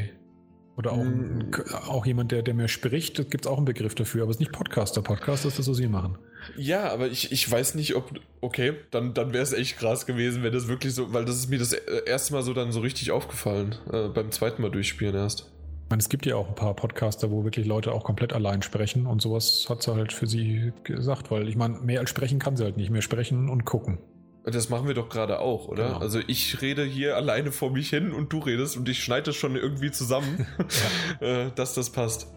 Oder auch, ein, hm. auch jemand, der, der mehr spricht, da gibt es auch einen Begriff dafür, aber es ist nicht Podcaster. Podcaster ist das, was sie machen. Ja, aber ich, ich weiß nicht, ob. Okay, dann, dann wäre es echt krass gewesen, wenn das wirklich so. Weil das ist mir das erste Mal so dann so richtig aufgefallen. Äh, beim zweiten Mal durchspielen erst. Ich meine, es gibt ja auch ein paar Podcaster, wo wirklich Leute auch komplett allein sprechen und sowas hat sie halt für sie gesagt, weil ich meine, mehr als sprechen kann sie halt nicht, mehr sprechen und gucken. Das machen wir doch gerade auch, oder? Genau. Also ich rede hier alleine vor mich hin und du redest und ich schneide das schon irgendwie zusammen, [laughs] [laughs] äh, dass das passt.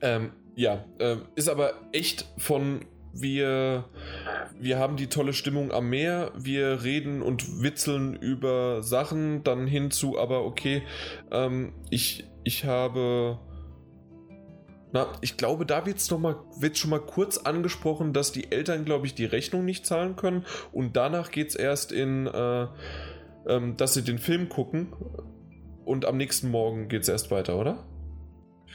Ähm, ja, äh, ist aber echt von wir, wir haben die tolle Stimmung am Meer, wir reden und witzeln über Sachen, dann hinzu, aber okay, ähm, ich, ich habe. Na, ich glaube, da wird's noch mal, wird schon mal kurz angesprochen, dass die Eltern, glaube ich, die Rechnung nicht zahlen können. Und danach geht es erst in, äh, ähm, dass sie den Film gucken. Und am nächsten Morgen geht es erst weiter, oder?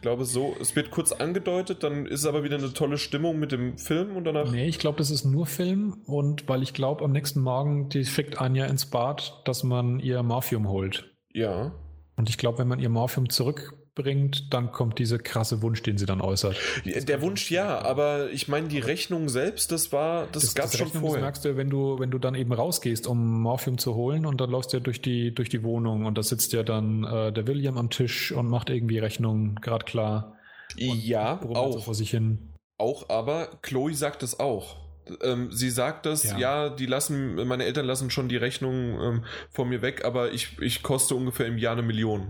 Ich glaube so, es wird kurz angedeutet, dann ist es aber wieder eine tolle Stimmung mit dem Film und danach. Nee, ich glaube, das ist nur Film und weil ich glaube, am nächsten Morgen die fickt Anja ins Bad, dass man ihr Morphium holt. Ja. Und ich glaube, wenn man ihr Morphium zurück bringt, dann kommt dieser krasse Wunsch, den sie dann äußert. Der Wunsch ja, aber ich meine, die Rechnung selbst, das war, das, das gab es schon Rechnung, vorher. Das merkst du, wenn du, wenn du dann eben rausgehst, um Morphium zu holen und dann läufst du ja durch die, durch die Wohnung und da sitzt ja dann äh, der William am Tisch und macht irgendwie Rechnung gerade klar. Ja, auch. So vor sich hin. Auch, aber Chloe sagt es auch. Ähm, sie sagt das, ja. ja. die lassen, meine Eltern lassen schon die Rechnung ähm, von mir weg, aber ich, ich koste ungefähr im Jahr eine Million.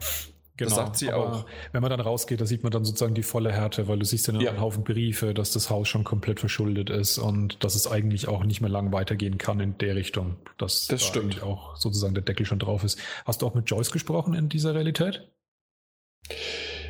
Genau, das sagt sie auch. Wenn man dann rausgeht, da sieht man dann sozusagen die volle Härte, weil du siehst dann ja. einen Haufen Briefe, dass das Haus schon komplett verschuldet ist und dass es eigentlich auch nicht mehr lang weitergehen kann in der Richtung. Dass das da stimmt. auch sozusagen der Deckel schon drauf ist. Hast du auch mit Joyce gesprochen in dieser Realität?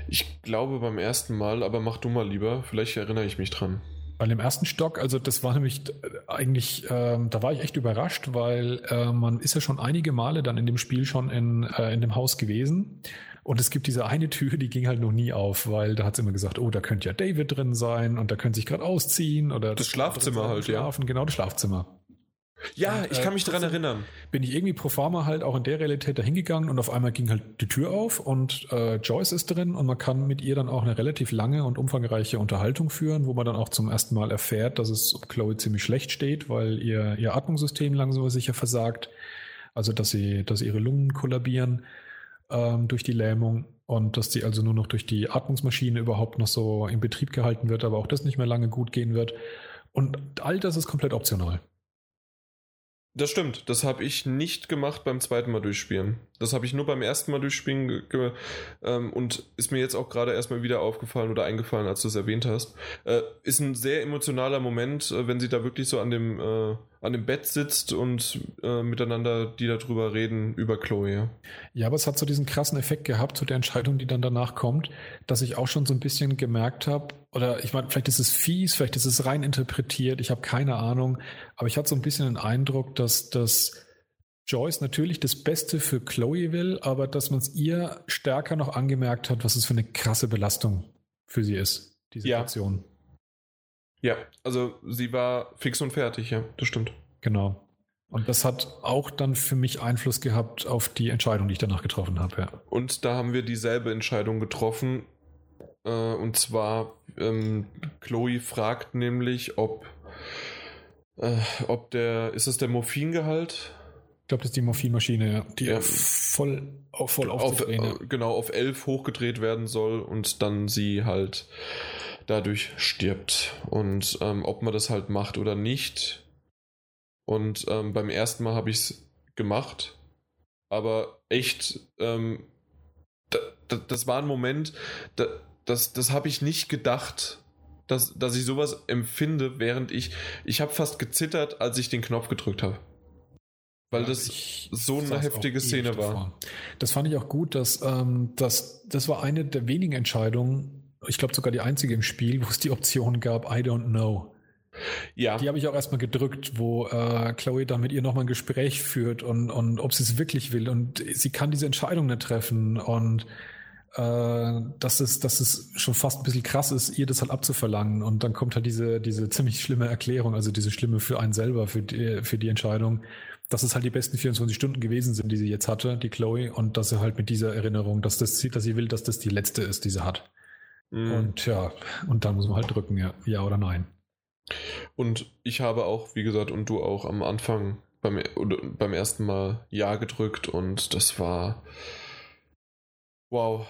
Ich glaube beim ersten Mal, aber mach du mal lieber. Vielleicht erinnere ich mich dran. Weil im ersten Stock, also das war nämlich äh, eigentlich, ähm, da war ich echt überrascht, weil äh, man ist ja schon einige Male dann in dem Spiel schon in, äh, in dem Haus gewesen Und es gibt diese eine Tür, die ging halt noch nie auf, weil da hat sie immer gesagt, oh, da könnte ja David drin sein und da könnte sich gerade ausziehen oder das Schlafzimmer halt, schlafen. ja. Genau, das Schlafzimmer. Ja, und, ich kann äh, mich daran erinnern. Bin ich irgendwie pro forma halt auch in der Realität da hingegangen und auf einmal ging halt die Tür auf und äh, Joyce ist drin und man kann mit ihr dann auch eine relativ lange und umfangreiche Unterhaltung führen, wo man dann auch zum ersten Mal erfährt, dass es um Chloe ziemlich schlecht steht, weil ihr, ihr Atmungssystem langsam sicher versagt. Also dass sie, dass ihre Lungen kollabieren ähm, durch die Lähmung und dass die also nur noch durch die Atmungsmaschine überhaupt noch so in Betrieb gehalten wird, aber auch das nicht mehr lange gut gehen wird. Und all das ist komplett optional. Das stimmt, das habe ich nicht gemacht beim zweiten Mal durchspielen. Das habe ich nur beim ersten Mal durchspielen ähm, und ist mir jetzt auch gerade erstmal wieder aufgefallen oder eingefallen, als du es erwähnt hast. Äh, ist ein sehr emotionaler Moment, äh, wenn sie da wirklich so an dem äh, an dem Bett sitzt und äh, miteinander die darüber reden, über Chloe. Ja, aber es hat so diesen krassen Effekt gehabt zu der Entscheidung, die dann danach kommt, dass ich auch schon so ein bisschen gemerkt habe, oder ich meine, vielleicht ist es fies, vielleicht ist es rein interpretiert, ich habe keine Ahnung, aber ich hatte so ein bisschen den Eindruck, dass das Joyce natürlich das Beste für Chloe will, aber dass man es ihr stärker noch angemerkt hat, was es für eine krasse Belastung für sie ist, die Situation. Ja. Ja, also sie war fix und fertig, ja, das stimmt. Genau. Und das hat auch dann für mich Einfluss gehabt auf die Entscheidung, die ich danach getroffen habe, ja. Und da haben wir dieselbe Entscheidung getroffen. Äh, und zwar, ähm, Chloe fragt nämlich, ob, äh, ob der, ist es der Morphingehalt? Ich glaube, das ist die Morphinmaschine, ja, die ja. voll, voll aufzudrehen. Auf, äh, genau, auf 11 hochgedreht werden soll und dann sie halt dadurch stirbt. Und ähm, ob man das halt macht oder nicht. Und ähm, beim ersten Mal habe ich es gemacht. Aber echt, ähm, da, da, das war ein Moment, da, das, das habe ich nicht gedacht, dass, dass ich sowas empfinde, während ich, ich habe fast gezittert, als ich den Knopf gedrückt habe. Weil das so eine heftige Szene war. Das fand ich auch gut, dass, ähm, dass das war eine der wenigen Entscheidungen, ich glaube sogar die einzige im Spiel, wo es die Option gab, I don't know. Ja. Die habe ich auch erstmal gedrückt, wo äh, Chloe dann mit ihr nochmal ein Gespräch führt und, und ob sie es wirklich will. Und sie kann diese Entscheidung nicht treffen. Und äh, dass, es, dass es schon fast ein bisschen krass ist, ihr das halt abzuverlangen. Und dann kommt halt diese, diese ziemlich schlimme Erklärung, also diese schlimme für einen selber, für die, für die Entscheidung, dass es halt die besten 24 Stunden gewesen sind, die sie jetzt hatte, die Chloe, und dass sie halt mit dieser Erinnerung, dass das dass sie will, dass das die letzte ist, die sie hat. Mhm. Und ja, und dann muss man halt drücken, ja, ja oder nein. Und ich habe auch, wie gesagt, und du auch am Anfang beim, beim ersten Mal Ja gedrückt und das war wow.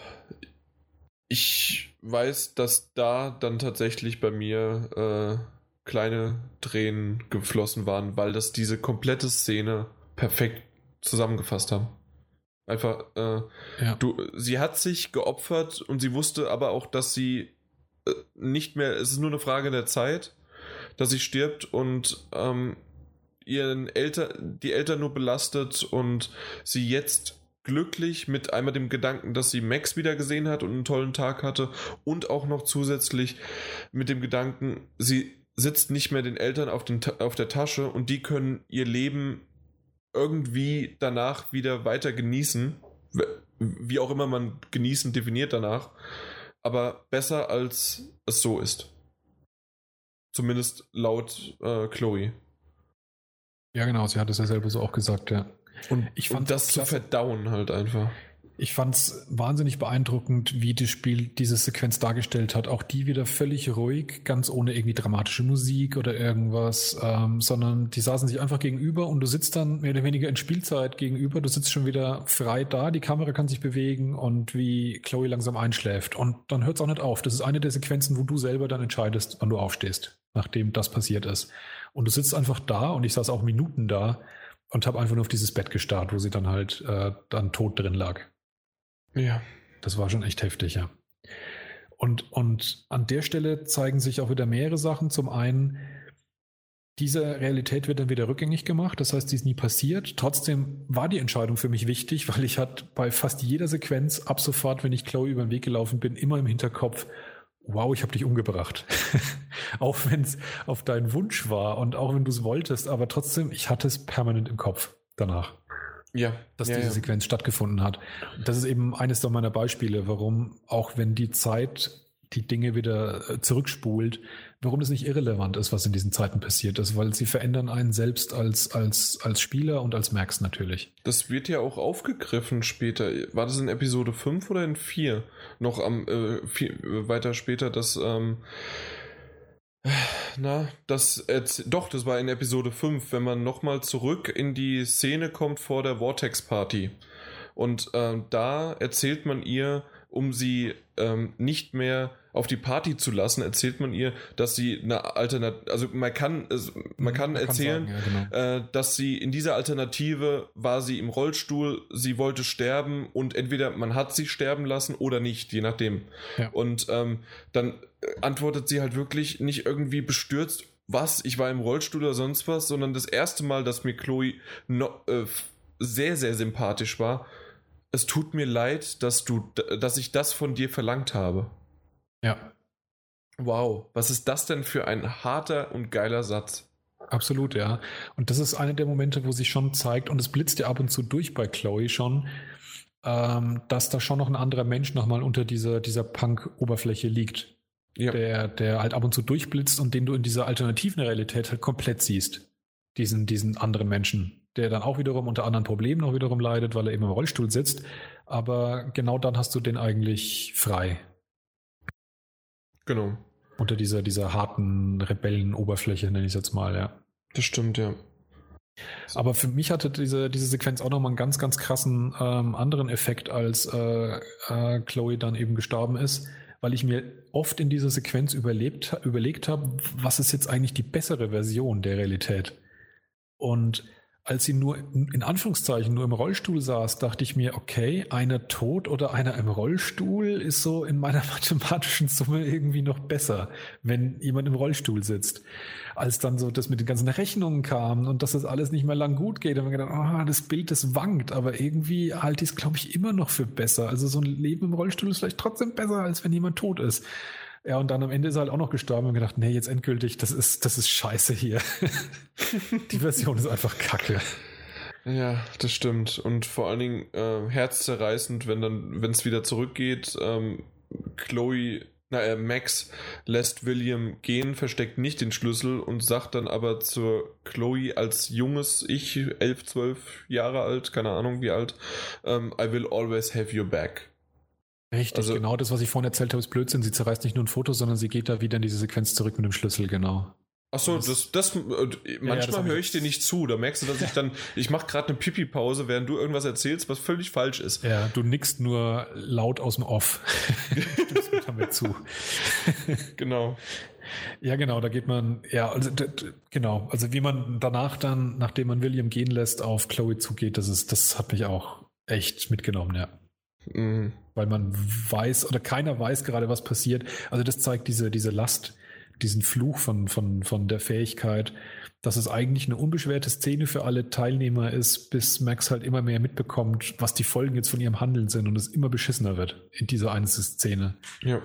Ich weiß, dass da dann tatsächlich bei mir äh, kleine Tränen geflossen waren, weil das diese komplette Szene perfekt zusammengefasst haben. Einfach, äh, ja. du, sie hat sich geopfert und sie wusste aber auch, dass sie äh, nicht mehr, es ist nur eine Frage der Zeit, dass sie stirbt und ähm, ihren Eltern, die Eltern nur belastet und sie jetzt glücklich mit einmal dem Gedanken, dass sie Max wieder gesehen hat und einen tollen Tag hatte und auch noch zusätzlich mit dem Gedanken, sie sitzt nicht mehr den Eltern auf, den, auf der Tasche und die können ihr Leben irgendwie danach wieder weiter genießen. Wie auch immer man genießen definiert danach. Aber besser als es so ist. Zumindest laut äh, Chloe. Ja, genau, sie hat es ja selber so auch gesagt, ja. Und ich fand und das zu verdauen halt einfach. Ich fand es wahnsinnig beeindruckend, wie das Spiel diese Sequenz dargestellt hat. Auch die wieder völlig ruhig, ganz ohne irgendwie dramatische Musik oder irgendwas, ähm, sondern die saßen sich einfach gegenüber und du sitzt dann mehr oder weniger in Spielzeit gegenüber. Du sitzt schon wieder frei da, die Kamera kann sich bewegen und wie Chloe langsam einschläft. Und dann hört es auch nicht auf. Das ist eine der Sequenzen, wo du selber dann entscheidest, wann du aufstehst, nachdem das passiert ist. Und du sitzt einfach da und ich saß auch Minuten da und habe einfach nur auf dieses Bett gestarrt, wo sie dann halt äh, dann tot drin lag. Ja. Das war schon echt heftig, ja. Und, und an der Stelle zeigen sich auch wieder mehrere Sachen. Zum einen, diese Realität wird dann wieder rückgängig gemacht, das heißt, die ist nie passiert. Trotzdem war die Entscheidung für mich wichtig, [laughs] weil ich hatte bei fast jeder Sequenz ab sofort, wenn ich Chloe über den Weg gelaufen bin, immer im Hinterkopf, wow, ich habe dich umgebracht. [laughs] auch wenn es auf deinen Wunsch war und auch wenn du es wolltest, aber trotzdem, ich hatte es permanent im Kopf danach. Ja, dass ja, diese ja. Sequenz stattgefunden hat. Das ist eben eines meiner Beispiele, warum, auch wenn die Zeit die Dinge wieder äh, zurückspult, warum das nicht irrelevant ist, was in diesen Zeiten passiert ist, weil sie verändern einen selbst als, als, als Spieler und als Max natürlich. Das wird ja auch aufgegriffen später. War das in Episode 5 oder in 4? Noch am äh, viel, weiter später, dass ähm, na, das doch, das war in Episode 5, wenn man nochmal zurück in die Szene kommt vor der Vortex Party. Und ähm, da erzählt man ihr, um sie ähm, nicht mehr auf die Party zu lassen, erzählt man ihr, dass sie eine Alternative, also man kann, also man kann man erzählen, kann sagen, ja, genau. äh, dass sie in dieser Alternative war sie im Rollstuhl, sie wollte sterben und entweder man hat sie sterben lassen oder nicht, je nachdem. Ja. Und ähm, dann antwortet sie halt wirklich nicht irgendwie bestürzt, was, ich war im Rollstuhl oder sonst was, sondern das erste Mal, dass mir Chloe no, äh, sehr, sehr sympathisch war. Es tut mir leid, dass du, dass ich das von dir verlangt habe. Ja. Wow, was ist das denn für ein harter und geiler Satz? Absolut, ja. Und das ist einer der Momente, wo sich schon zeigt, und es blitzt ja ab und zu durch bei Chloe schon, ähm, dass da schon noch ein anderer Mensch nochmal unter dieser, dieser Punk-Oberfläche liegt ja. der, der halt ab und zu durchblitzt und den du in dieser alternativen Realität halt komplett siehst. Diesen, diesen anderen Menschen, der dann auch wiederum unter anderen Problemen noch wiederum leidet, weil er eben im Rollstuhl sitzt. Aber genau dann hast du den eigentlich frei. Genau. Unter dieser, dieser harten Rebellenoberfläche, nenne ich es jetzt mal, ja. Das stimmt, ja. Aber für mich hatte diese, diese Sequenz auch nochmal einen ganz, ganz krassen ähm, anderen Effekt, als äh, äh, Chloe dann eben gestorben ist weil ich mir oft in dieser Sequenz überlebt, überlegt habe, was ist jetzt eigentlich die bessere Version der Realität. Und als sie nur in Anführungszeichen nur im Rollstuhl saß, dachte ich mir, okay, einer tot oder einer im Rollstuhl ist so in meiner [laughs] mathematischen Summe irgendwie noch besser, wenn jemand im Rollstuhl sitzt. Als dann so das mit den ganzen Rechnungen kam und dass das alles nicht mehr lang gut geht, haben wir gedacht, oh, das Bild, das wankt, aber irgendwie halte ich es, glaube ich, immer noch für besser. Also so ein Leben im Rollstuhl ist vielleicht trotzdem besser, als wenn jemand tot ist. Ja, und dann am Ende ist er halt auch noch gestorben und gedacht, nee, jetzt endgültig, das ist, das ist scheiße hier. [laughs] Die Version ist einfach kacke. Ja, das stimmt. Und vor allen Dingen äh, herzzerreißend, wenn dann, wenn es wieder zurückgeht, ähm, Chloe, na, äh, Max lässt William gehen, versteckt nicht den Schlüssel und sagt dann aber zur Chloe als junges Ich, elf, zwölf Jahre alt, keine Ahnung wie alt, ähm, I will always have your back. Richtig, also, genau das, was ich vorhin erzählt habe, ist Blödsinn. Sie zerreißt nicht nur ein Foto, sondern sie geht da wieder in diese Sequenz zurück mit dem Schlüssel, genau. Ach so, das, das, äh, manchmal ja, höre ich dir nicht zu. Da merkst du, dass ich [laughs] dann, ich mache gerade eine Pipi-Pause, während du irgendwas erzählst, was völlig falsch ist. Ja, du nickst nur laut aus dem Off. [laughs] bist mir zu. [laughs] genau. Ja, genau, da geht man, ja, also, genau, also wie man danach dann, nachdem man William gehen lässt, auf Chloe zugeht, das ist, das hat mich auch echt mitgenommen, ja. Mhm. Weil man weiß oder keiner weiß gerade, was passiert. Also das zeigt diese, diese Last, diesen Fluch von, von, von der Fähigkeit, dass es eigentlich eine unbeschwerte Szene für alle Teilnehmer ist, bis Max halt immer mehr mitbekommt, was die Folgen jetzt von ihrem Handeln sind und es immer beschissener wird in dieser einen Szene. Ja.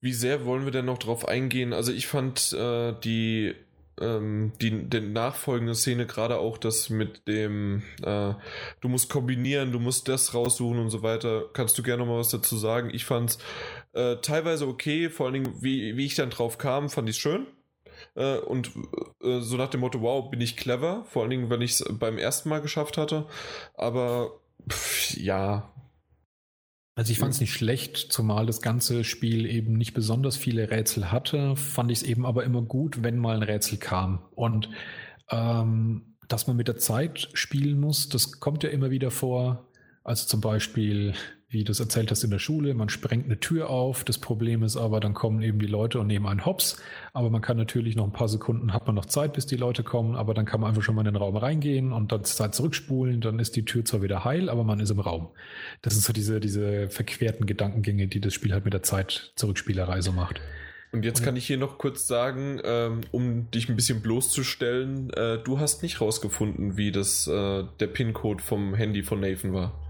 Wie sehr wollen wir denn noch drauf eingehen? Also ich fand äh, die ähm, die, die nachfolgende Szene, gerade auch das mit dem, äh, du musst kombinieren, du musst das raussuchen und so weiter. Kannst du gerne noch mal was dazu sagen? Ich fand es äh, teilweise okay, vor allen Dingen, wie, wie ich dann drauf kam, fand ich es schön. Äh, und äh, so nach dem Motto, wow, bin ich clever, vor allen Dingen, wenn ich es beim ersten Mal geschafft hatte. Aber pff, ja, also ich fand es nicht schlecht, zumal das ganze Spiel eben nicht besonders viele Rätsel hatte, fand ich es eben aber immer gut, wenn mal ein Rätsel kam. Und ähm, dass man mit der Zeit spielen muss, das kommt ja immer wieder vor. Also zum Beispiel wie du es erzählt hast in der Schule, man sprengt eine Tür auf. Das Problem ist aber, dann kommen eben die Leute und nehmen einen Hops. Aber man kann natürlich noch ein paar Sekunden, hat man noch Zeit, bis die Leute kommen, aber dann kann man einfach schon mal in den Raum reingehen und dann Zeit zurückspulen. Dann ist die Tür zwar wieder heil, aber man ist im Raum. Das sind so diese, diese verquerten Gedankengänge, die das Spiel halt mit der Zeit Zurückspielerei so macht. Und jetzt kann ich hier noch kurz sagen, ähm, um dich ein bisschen bloßzustellen, äh, du hast nicht rausgefunden, wie das äh, der PIN-Code vom Handy von Nathan war.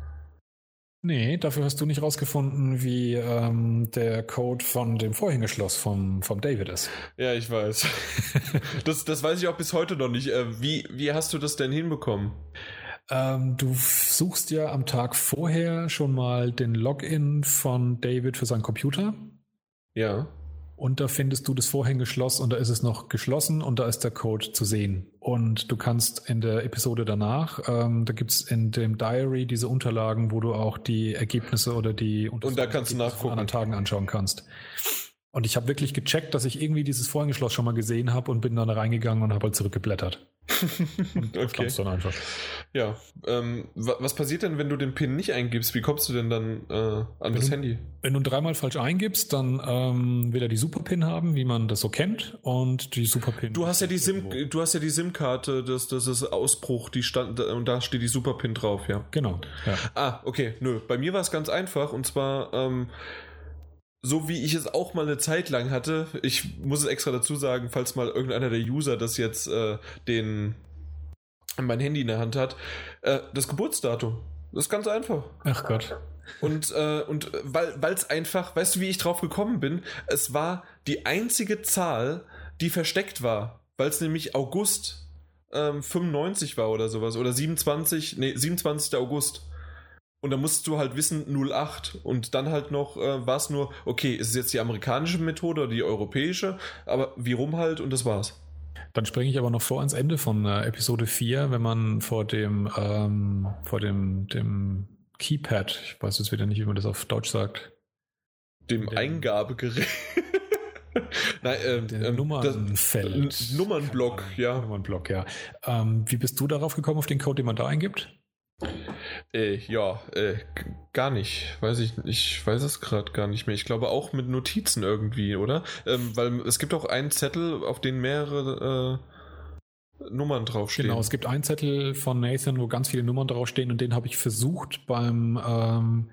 Nee, dafür hast du nicht rausgefunden, wie ähm, der Code von dem Vorhängeschloss vom, vom David ist. Ja, ich weiß. [laughs] das, das weiß ich auch bis heute noch nicht. Äh, wie, wie hast du das denn hinbekommen? Ähm, du suchst ja am Tag vorher schon mal den Login von David für seinen Computer. Ja. Und da findest du das Vorhängeschloss und da ist es noch geschlossen und da ist der Code zu sehen. Und du kannst in der Episode danach, ähm, da gibt's in dem Diary diese Unterlagen, wo du auch die Ergebnisse oder die und da kannst du nachgucken. anderen Tagen anschauen kannst. Und ich habe wirklich gecheckt, dass ich irgendwie dieses Vorhängeschloss schon mal gesehen habe und bin dann reingegangen und habe halt zurückgeblättert. [laughs] okay. Dann einfach. Ja. Ähm, was passiert denn, wenn du den PIN nicht eingibst? Wie kommst du denn dann äh, an wenn das du, Handy? Wenn du dreimal falsch eingibst, dann ähm, will er die Super-PIN haben, wie man das so kennt. Und die Super-PIN. Du hast ja die SIM, du hast ja die SIM-Karte, das, das ist Ausbruch, die stand und da steht die Super-PIN drauf, ja. Genau. Ja. Ah, okay. Nö. Bei mir war es ganz einfach und zwar. Ähm, so wie ich es auch mal eine Zeit lang hatte, ich muss es extra dazu sagen, falls mal irgendeiner der User das jetzt äh, den mein Handy in der Hand hat, äh, das Geburtsdatum. Das ist ganz einfach. Ach Gott. Und, äh, und weil es einfach, weißt du, wie ich drauf gekommen bin? Es war die einzige Zahl, die versteckt war, weil es nämlich August ähm, 95 war oder sowas. Oder 27, nee, 27. August. Und da musst du halt wissen 08 und dann halt noch äh, war es nur, okay, ist es jetzt die amerikanische Methode oder die europäische, aber wie rum halt und das war's. Dann springe ich aber noch vor ans Ende von äh, Episode 4, wenn man vor dem, ähm, vor dem, dem Keypad, ich weiß jetzt wieder nicht, wie man das auf Deutsch sagt. Dem, dem Eingabegerät. [laughs] Nein, ähm, ähm, Nummernfeld. Nummernblock, ja. Nummernblock, ja. Ähm, wie bist du darauf gekommen, auf den Code, den man da eingibt? Äh, ja, äh, gar nicht. Weiß ich, ich weiß es gerade gar nicht mehr. Ich glaube auch mit Notizen irgendwie, oder? Ähm, weil es gibt auch einen Zettel, auf den mehrere äh, Nummern draufstehen. Genau, es gibt einen Zettel von Nathan, wo ganz viele Nummern draufstehen und den habe ich versucht beim ähm,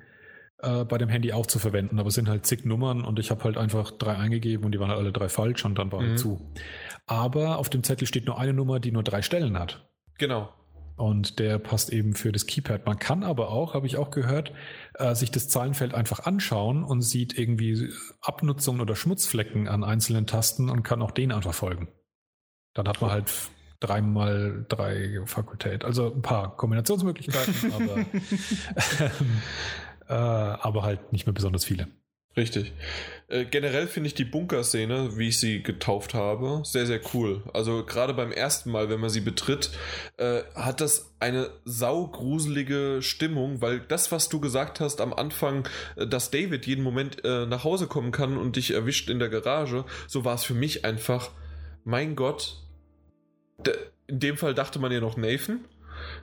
äh, bei dem Handy auch zu verwenden, aber es sind halt zig Nummern und ich habe halt einfach drei eingegeben und die waren halt alle drei falsch und dann war mhm. halt zu. Aber auf dem Zettel steht nur eine Nummer, die nur drei Stellen hat. Genau. Und der passt eben für das Keypad. Man kann aber auch, habe ich auch gehört, äh, sich das Zahlenfeld einfach anschauen und sieht irgendwie Abnutzungen oder Schmutzflecken an einzelnen Tasten und kann auch denen einfach folgen. Dann hat man halt dreimal drei Fakultät. Also ein paar Kombinationsmöglichkeiten, aber, [laughs] [laughs] ähm, äh, aber halt nicht mehr besonders viele. Richtig. Äh, generell finde ich die Bunkerszene, wie ich sie getauft habe, sehr, sehr cool. Also gerade beim ersten Mal, wenn man sie betritt, äh, hat das eine saugruselige Stimmung, weil das, was du gesagt hast am Anfang, äh, dass David jeden Moment äh, nach Hause kommen kann und dich erwischt in der Garage, so war es für mich einfach, mein Gott, in dem Fall dachte man ja noch Nathan,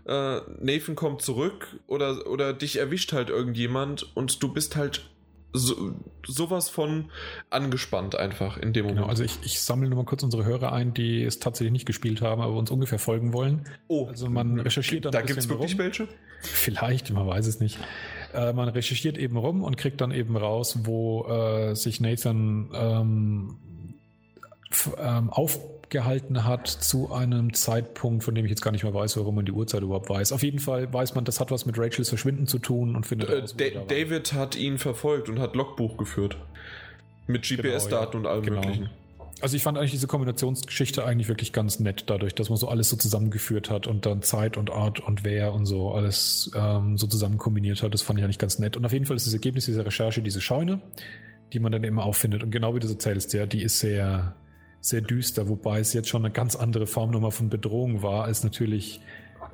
Nathan kommt zurück oder, oder dich erwischt halt irgendjemand und du bist halt so, sowas von angespannt einfach in dem genau, Moment. Genau, also ich, ich sammle nur mal kurz unsere Hörer ein, die es tatsächlich nicht gespielt haben, aber uns ungefähr folgen wollen. Oh, also man recherchiert dann. Da gibt es wirklich rum. welche? Vielleicht, man weiß es nicht. Äh, man recherchiert eben rum und kriegt dann eben raus, wo äh, sich Nathan ähm, ähm, auf gehalten hat zu einem Zeitpunkt, von dem ich jetzt gar nicht mehr weiß, warum man die Uhrzeit überhaupt weiß. Auf jeden Fall weiß man, das hat was mit Rachels Verschwinden zu tun und findet. Äh, da David hat ihn verfolgt und hat Logbuch geführt. Mit GPS-Daten genau, ja. und allem genau. möglichen. Also ich fand eigentlich diese Kombinationsgeschichte eigentlich wirklich ganz nett, dadurch, dass man so alles so zusammengeführt hat und dann Zeit und Art und wer und so alles ähm, so zusammen kombiniert hat. Das fand ich eigentlich ganz nett. Und auf jeden Fall ist das Ergebnis dieser Recherche diese Scheune, die man dann immer auffindet. Und genau wie du erzählst, ja, die ist sehr, sehr düster, wobei es jetzt schon eine ganz andere Form nochmal von Bedrohung war, als natürlich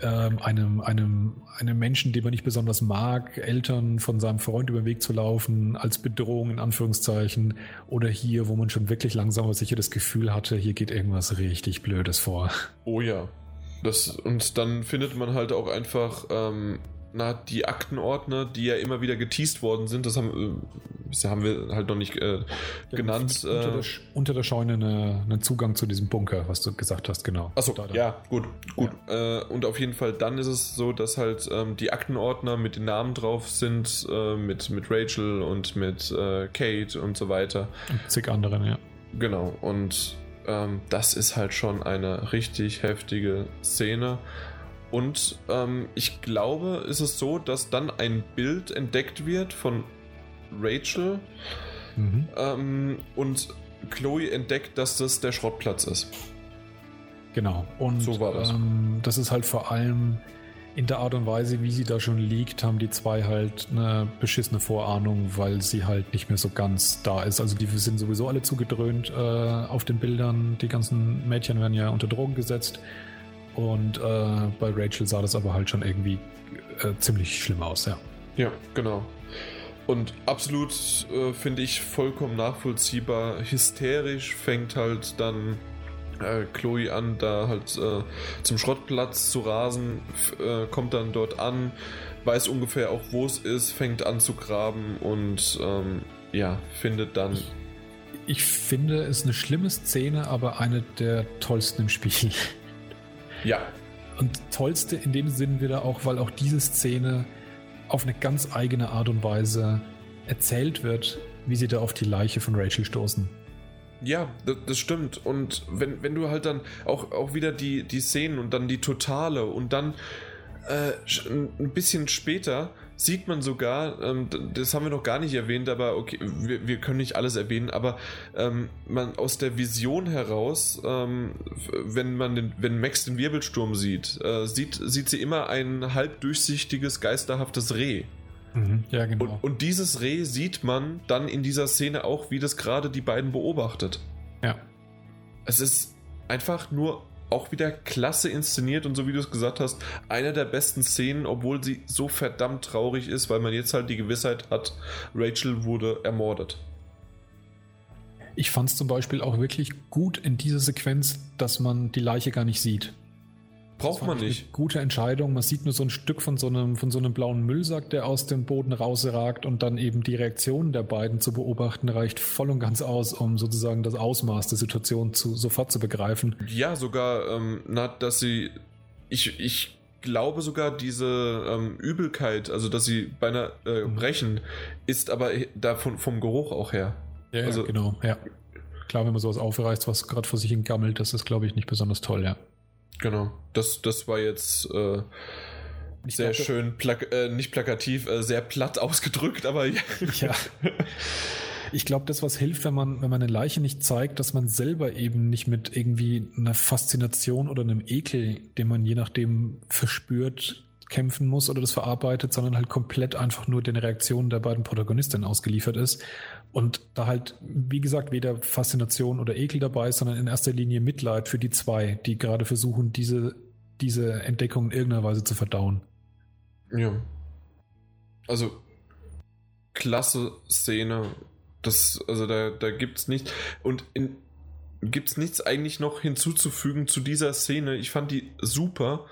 ähm, einem, einem, einem Menschen, den man nicht besonders mag, Eltern von seinem Freund über den Weg zu laufen, als Bedrohung in Anführungszeichen, oder hier, wo man schon wirklich langsam aber sicher das Gefühl hatte, hier geht irgendwas richtig Blödes vor. Oh ja. Das, und dann findet man halt auch einfach ähm, na, die Aktenordner, die ja immer wieder geteased worden sind, das haben, äh, das haben wir halt noch nicht äh, genannt. Unter, der, äh, unter der Scheune eine, einen Zugang zu diesem Bunker, was du gesagt hast, genau. Achso, ja, gut, gut. Ja. Äh, und auf jeden Fall dann ist es so, dass halt ähm, die Aktenordner mit den Namen drauf sind, äh, mit, mit Rachel und mit äh, Kate und so weiter. Und zig anderen, ja. Genau, und ähm, das ist halt schon eine richtig heftige Szene. Und ähm, ich glaube, ist es so, dass dann ein Bild entdeckt wird von Rachel mhm. ähm, und Chloe entdeckt, dass das der Schrottplatz ist. Genau. Und so war das. Ähm, das ist halt vor allem in der Art und Weise, wie sie da schon liegt, haben die zwei halt eine beschissene Vorahnung, weil sie halt nicht mehr so ganz da ist. Also die sind sowieso alle zugedröhnt äh, auf den Bildern. Die ganzen Mädchen werden ja unter Drogen gesetzt. Und äh, bei Rachel sah das aber halt schon irgendwie äh, ziemlich schlimm aus, ja. Ja, genau. Und absolut äh, finde ich vollkommen nachvollziehbar. Hysterisch fängt halt dann äh, Chloe an, da halt äh, zum Schrottplatz zu rasen, äh, kommt dann dort an, weiß ungefähr auch, wo es ist, fängt an zu graben und ähm, ja, findet dann. Ich, finde es eine schlimme Szene, aber eine der tollsten im Spiel. Ja. Und tollste in dem Sinn wieder auch, weil auch diese Szene auf eine ganz eigene Art und Weise erzählt wird, wie sie da auf die Leiche von Rachel stoßen. Ja, das, das, stimmt. Und wenn, wenn du halt dann auch, auch wieder die, die Szenen und dann die Totale und dann äh, ein bisschen später sieht man sogar, ähm, das haben wir noch gar nicht erwähnt, aber okay, wir, wir können nicht alles erwähnen, aber ähm, man aus der Vision heraus, ähm, wenn man den, wenn Max den Wirbelsturm sieht, äh, sieht, sieht sie immer ein halb durchsichtiges, geisterhaftes Reh. Mhm, ja, genau. Und, und, dieses Reh sieht man dann in dieser Szene auch, wie das gerade die beiden beobachtet. Ja. Es ist einfach nur auch wieder klasse inszeniert und so wie du es gesagt hast, eine der besten Szenen, obwohl sie so verdammt traurig ist, weil man jetzt halt die Gewissheit hat, Rachel wurde ermordet. Ich fand es zum Beispiel auch wirklich gut in dieser Sequenz, dass man die Leiche gar nicht sieht. Braucht man nicht. gute Entscheidung. Man sieht nur so ein Stück von so, einem, von so einem blauen Müllsack, der aus dem Boden rausragt und dann eben die Reaktion der beiden zu beobachten, reicht voll und ganz aus, um sozusagen das Ausmaß der Situation zu, sofort zu begreifen. Ja, sogar, ähm, na, dass sie. Ich, ich glaube sogar, diese ähm, Übelkeit, also dass sie beinahe äh, mhm. brechen, ist aber davon vom Geruch auch her. Ja, also, ja genau, ja. Klar, wenn man sowas aufreißt, was gerade vor sich hin gammelt, das ist, glaube ich, nicht besonders toll, ja. Genau, das, das war jetzt äh, sehr glaube, schön, plak äh, nicht plakativ, äh, sehr platt [laughs] ausgedrückt, aber ja. ja. Ich glaube, das, was hilft, wenn man, wenn man eine Leiche nicht zeigt, dass man selber eben nicht mit irgendwie einer Faszination oder einem Ekel, den man je nachdem verspürt, kämpfen muss oder das verarbeitet, sondern halt komplett einfach nur den Reaktionen der beiden Protagonistinnen ausgeliefert ist. Und da halt, wie gesagt, weder Faszination oder Ekel dabei ist, sondern in erster Linie Mitleid für die zwei, die gerade versuchen, diese, diese Entdeckung in irgendeiner Weise zu verdauen. Ja. Also, klasse Szene. Das, also da, da gibt's nichts. Und in, gibt's nichts eigentlich noch hinzuzufügen zu dieser Szene. Ich fand die super.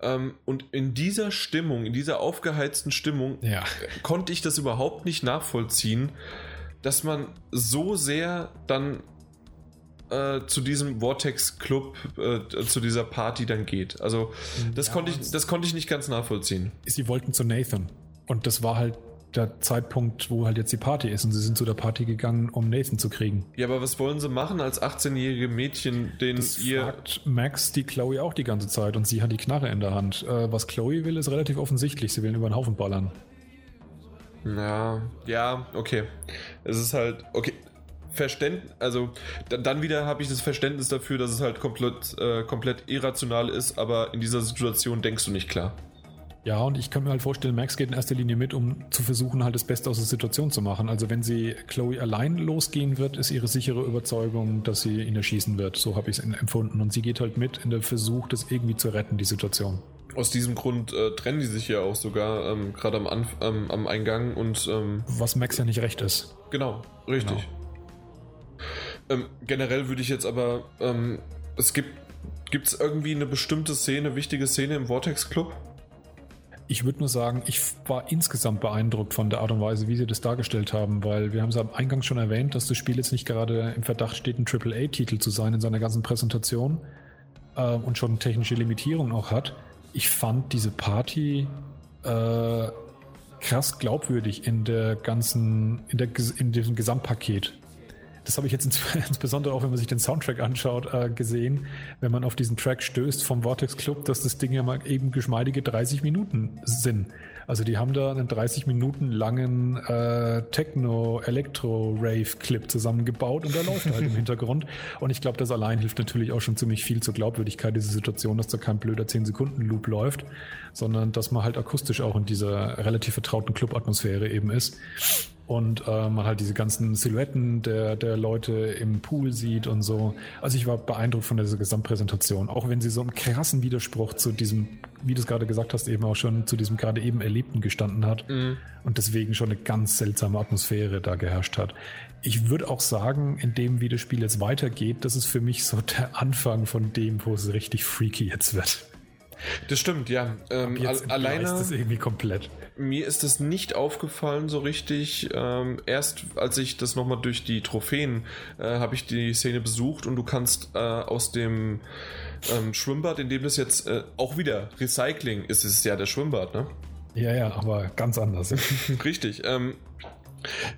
Ähm, und in dieser Stimmung, in dieser aufgeheizten Stimmung, ja. konnte ich das überhaupt nicht nachvollziehen, dass man so sehr dann äh, zu diesem Vortex Club, äh, zu dieser Party dann geht. Also das ja, konnte ich, das konnte ich nicht ganz nachvollziehen. Sie wollten zu Nathan und das war halt der Zeitpunkt, wo halt jetzt die Party ist und sie sind zu der Party gegangen, um Nathan zu kriegen. Ja, aber was wollen sie machen als 18-jährige Mädchen, den das ihr... fragt Max die Chloe auch die ganze Zeit und sie hat die Knarre in der Hand. Äh, was Chloe will, ist relativ offensichtlich. Sie will über den Haufen ballern. Ja, ja, okay. Es ist halt, okay. Verständnis, also dann wieder habe ich das Verständnis dafür, dass es halt komplett, äh, komplett irrational ist, aber in dieser Situation denkst du nicht klar. Ja, und ich kann mir halt vorstellen, Max geht in erster Linie mit, um zu versuchen, halt das Beste aus der Situation zu machen. Also wenn sie Chloe allein losgehen wird, ist ihre sichere Überzeugung, dass sie ihn erschießen wird. So habe ich es empfunden. Und sie geht halt mit in der Versuch, das irgendwie zu retten, die Situation aus diesem Grund äh, trennen die sich ja auch sogar ähm, gerade am, ähm, am Eingang und ähm, was Max ja nicht recht ist. Genau, richtig. Genau. Ähm, generell würde ich jetzt aber ähm, es gibt gibt es irgendwie eine bestimmte Szene, wichtige Szene im Vortex Club? Ich würde nur sagen, ich war insgesamt beeindruckt von der Art und Weise, wie sie das dargestellt haben, weil wir haben es am Eingang schon erwähnt, dass das Spiel jetzt nicht gerade im Verdacht steht, ein AAA-Titel zu sein in seiner ganzen Präsentation äh, und schon technische Limitierungen auch hat ich fand diese Party äh, krass glaubwürdig in der ganzen, in, der, in diesem Gesamtpaket. das habe ich jetzt ins, [laughs] insbesondere auch, wenn man sich den Soundtrack anschaut, äh, gesehen, wenn man auf diesen Track stößt vom Vortex Club, dass das Ding ja mal eben geschmeidige 30 Minuten sind. Also die haben da einen 30 Minuten langen äh, Techno-Elektro-Rave-Clip zusammengebaut und der läuft halt im [laughs] Hintergrund. Und ich glaube, das allein hilft natürlich auch schon ziemlich viel zur Glaubwürdigkeit dieser Situation, dass da kein blöder 10-Sekunden-Loop läuft, sondern dass man halt akustisch auch in dieser relativ vertrauten Club-Atmosphäre eben ist und äh, man halt diese ganzen Silhouetten der, der Leute im Pool sieht und so. Also ich war beeindruckt von dieser Gesamtpräsentation, auch wenn sie so einen krassen Widerspruch zu diesem, wie du es gerade gesagt hast, eben auch schon zu diesem gerade eben Erlebten gestanden hat mhm. und deswegen schon eine ganz seltsame Atmosphäre da geherrscht hat. Ich würde auch sagen, in dem wie das Spiel jetzt weitergeht, das ist für mich so der Anfang von dem, wo es richtig freaky jetzt wird. Das stimmt, ja. Ähm, alleine ist das irgendwie komplett. Mir ist das nicht aufgefallen so richtig. Ähm, erst als ich das nochmal durch die Trophäen äh, habe ich die Szene besucht und du kannst äh, aus dem ähm, Schwimmbad, in dem das jetzt äh, auch wieder Recycling ist, ist es ja der Schwimmbad, ne? Ja, ja, aber ganz anders. [laughs] richtig. Ähm,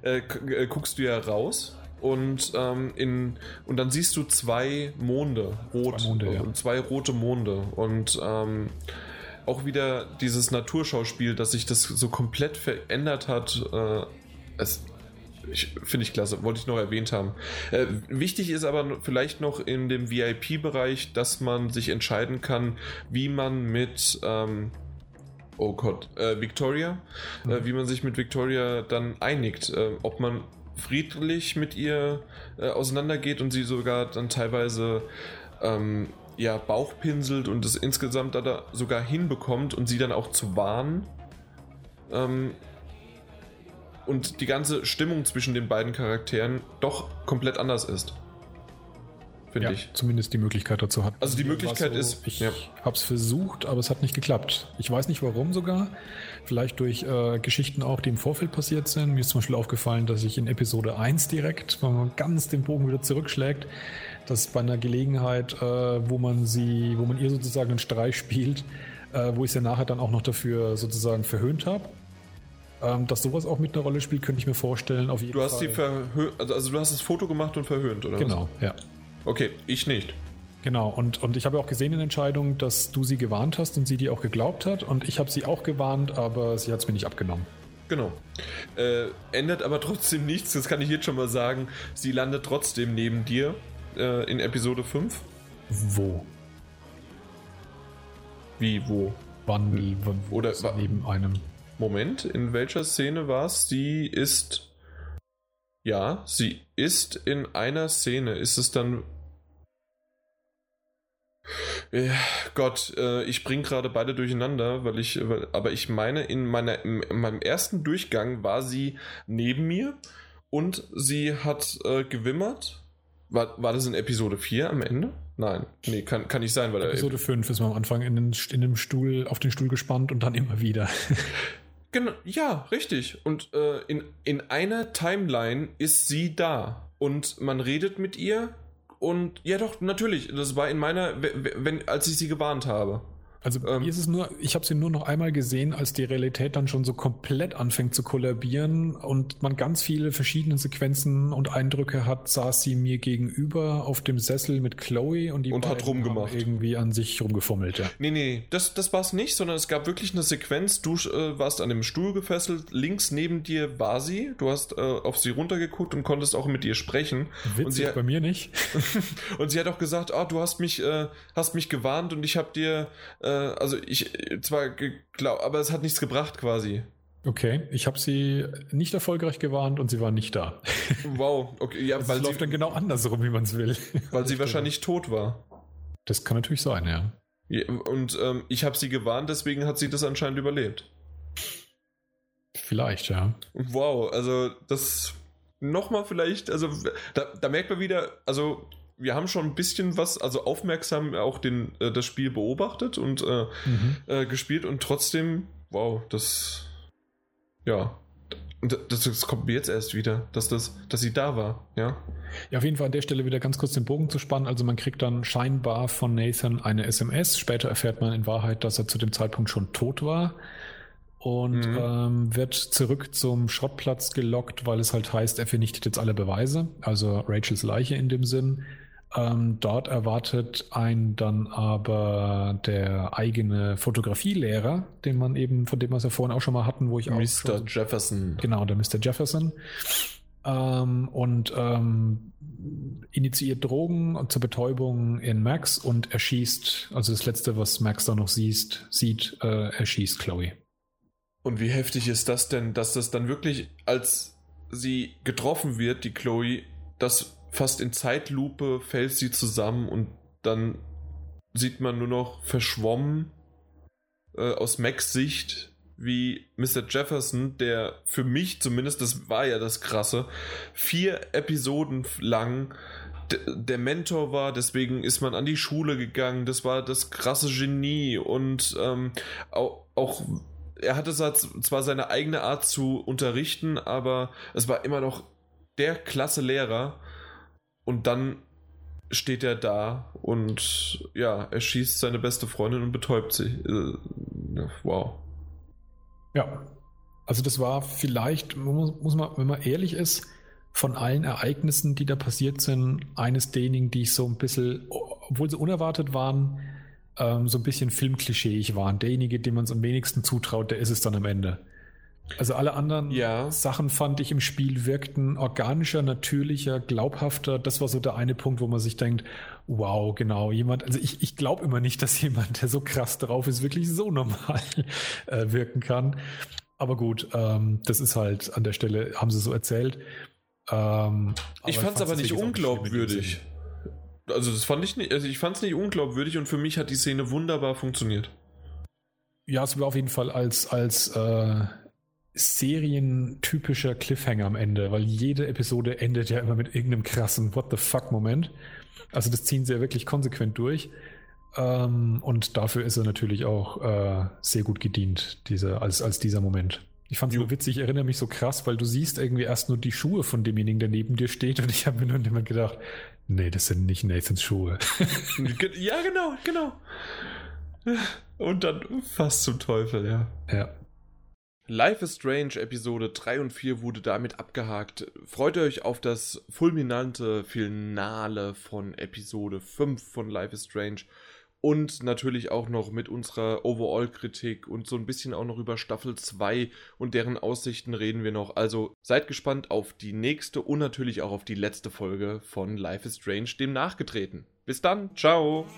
äh, äh, guckst du ja raus und, ähm, in, und dann siehst du zwei Monde, rot, zwei, Monde, ja. zwei rote Monde und ähm, auch wieder dieses Naturschauspiel, dass sich das so komplett verändert hat. Äh, es, Finde ich klasse, wollte ich noch erwähnt haben. Äh, wichtig ist aber vielleicht noch in dem VIP-Bereich, dass man sich entscheiden kann, wie man mit ähm, oh Gott, äh, Victoria, äh, mhm. äh, wie man sich mit Victoria dann einigt, äh, ob man friedlich mit ihr äh, auseinandergeht und sie sogar dann teilweise ähm, ja, Bauchpinselt und es insgesamt da sogar hinbekommt und sie dann auch zu warnen. Ähm, und die ganze Stimmung zwischen den beiden Charakteren doch komplett anders ist finde ja, ich. Zumindest die Möglichkeit dazu hat. Also die Möglichkeit so, ist. Ich ja. habe es versucht, aber es hat nicht geklappt. Ich weiß nicht warum sogar. Vielleicht durch äh, Geschichten auch, die im Vorfeld passiert sind. Mir ist zum Beispiel aufgefallen, dass ich in Episode 1 direkt, wenn man ganz den Bogen wieder zurückschlägt, dass bei einer Gelegenheit, äh, wo man sie, wo man ihr sozusagen einen Streich spielt, äh, wo ich sie nachher dann auch noch dafür sozusagen verhöhnt habe. Ähm, dass sowas auch mit einer Rolle spielt, könnte ich mir vorstellen. Auf jeden du hast Fall. sie verhöhnt, also, also, du hast das Foto gemacht und verhöhnt, oder? Genau, was? ja. Okay, ich nicht. Genau, und, und ich habe auch gesehen in Entscheidung, dass du sie gewarnt hast und sie dir auch geglaubt hat. Und ich habe sie auch gewarnt, aber sie hat es mir nicht abgenommen. Genau. Äh, ändert aber trotzdem nichts, das kann ich jetzt schon mal sagen. Sie landet trotzdem neben dir äh, in Episode 5. Wo? Wie, wo? Wann, wann Oder neben einem. Moment, in welcher Szene war es? Sie ist ja, sie ist in einer Szene. Ist es dann. Ja, Gott, äh, ich bringe gerade beide durcheinander, weil ich, weil, aber ich meine, in, meiner, in, meinem ersten Durchgang war sie neben mir und sie hat äh, gewimmert. War, war das in Episode 4 am Ende? Nein, nee, kann, kann nicht sein, weil Episode 5 ist man am Anfang in, den, in dem Stuhl, auf den Stuhl gespannt und dann immer wieder. [laughs] Genau, ja, richtig. Und äh, in, in einer Timeline ist sie da und man redet mit ihr und ja doch, natürlich, das war in meiner, wenn, als ich sie gewarnt habe. Also ähm, ist es nur, ich habe sie nur noch einmal gesehen, als die Realität dann schon so komplett anfängt zu kollabieren und man ganz viele verschiedene Sequenzen und Eindrücke hat, saß sie mir gegenüber auf dem Sessel mit Chloe und die und hat rumgemacht. irgendwie an sich rumgefummelt, ja. Nee, nee, das, das war es nicht, sondern es gab wirklich eine Sequenz, du äh, warst an dem Stuhl gefesselt, links neben dir war sie, du hast äh, auf sie runtergeguckt und konntest auch mit ihr sprechen. Witzig, und sie, bei mir nicht. [laughs] und sie hat auch gesagt, oh, du hast mich, äh, hast mich gewarnt und ich habe dir also ich zwar geglaubt, aber es hat nichts gebracht quasi. Okay, ich habe sie nicht erfolgreich gewarnt und sie war nicht da. [laughs] Wow, okay, ja, weil es läuft dann genau andersrum, wie man es will. [laughs] Weil sie wahrscheinlich tot war. Das kann natürlich sein, ja. ja und ähm, ich habe sie gewarnt, deswegen hat sie das anscheinend überlebt. Vielleicht, ja. Wow, also das nochmal vielleicht, also da, da merkt man wieder, also wir haben schon ein bisschen was, also aufmerksam auch den, äh, das Spiel beobachtet und äh, mhm. äh, gespielt und trotzdem, wow, das, ja, das, das, kommt mir jetzt erst wieder, dass, das, dass sie da war, ja. Ja, auf jeden Fall an der Stelle wieder ganz kurz den Bogen zu spannen. Also man kriegt dann scheinbar von Nathan eine SMS. Später erfährt man in Wahrheit, dass er zu dem Zeitpunkt schon tot war. und mhm. ähm, wird zurück zum Schrottplatz gelockt, weil es halt heißt, er vernichtet jetzt alle Beweise, also Rachels Leiche in dem Sinn. Ähm, dort erwartet ein dann aber der eigene Fotografielehrer, den man eben, von dem wir es ja vorhin auch schon mal hatten, wo ich auch. Mr. Jefferson. Genau, der Mr. Jefferson. Ähm, und ähm, initiiert Drogen zur Betäubung in Max und erschießt, also das letzte, was Max da noch sieht, sieht äh, erschießt Chloe. Und wie heftig ist das denn, dass das dann wirklich, als sie getroffen wird, die Chloe, das fast in Zeitlupe fällt sie zusammen und dann sieht man nur noch verschwommen äh, aus Macs Sicht, wie Mr. Jefferson, der für mich zumindest, das war ja das Krasse, vier Episoden lang der Mentor war, deswegen ist man an die Schule gegangen, das war das krasse Genie. Und ähm, auch, auch er hatte zwar seine eigene Art zu unterrichten, aber es war immer noch der klasse Lehrer und dann steht er da und ja, er schießt seine beste Freundin und betäubt sie. Äh, wow. Ja. Also das war vielleicht, muss, muss man, wenn man ehrlich ist, von allen Ereignissen, die da passiert sind, eines derjenigen, die ich so ein bisschen, obwohl sie unerwartet waren, ähm, so ein bisschen filmklischeeig waren. Derjenige, dem man es am wenigsten zutraut, der ist es dann am Ende. Also alle anderen ja. Sachen fand ich im Spiel wirkten organischer, natürlicher, glaubhafter. Das war so der eine Punkt, wo man sich denkt, wow, genau, jemand, also ich, ich glaube immer nicht, dass [laughs] jemand, der so krass drauf ist, wirklich so normal [laughs] äh, wirken kann. Aber gut, ähm, das ist halt an der Stelle, haben sie so erzählt. Ähm, ich fand es aber nicht unglaubwürdig. Also das fand ich nicht, also ich fand es nicht unglaubwürdig und für mich hat die Szene wunderbar funktioniert. Ja, es war auf jeden Fall als, als äh, serientypischer Cliffhanger am Ende, weil jede Episode endet ja immer mit irgendeinem krassen What the fuck Moment. Also das ziehen sie ja wirklich konsequent durch. Ähm, und dafür ist er natürlich auch äh, sehr gut gedient, diese, als, als dieser Moment. Ich fand es nur witzig, ich erinnere mich so krass, weil du siehst irgendwie erst nur die Schuhe von demjenigen, der neben dir steht und ich habe mir nur immer gedacht, nee, das sind nicht Nathans Schuhe. [laughs] ja, genau, genau. Und dann fast zum Teufel, ja. Ja. Life is Strange Episode 3 und 4 wurde damit abgehakt. Freut euch auf das fulminante Finale von Episode 5 von Life is Strange und natürlich auch noch mit unserer Overall-Kritik und so ein bisschen auch noch über Staffel 2 und deren Aussichten reden wir noch. Also seid gespannt auf die nächste und natürlich auch auf die letzte Folge von Life is Strange, dem nachgetreten. Bis dann, ciao!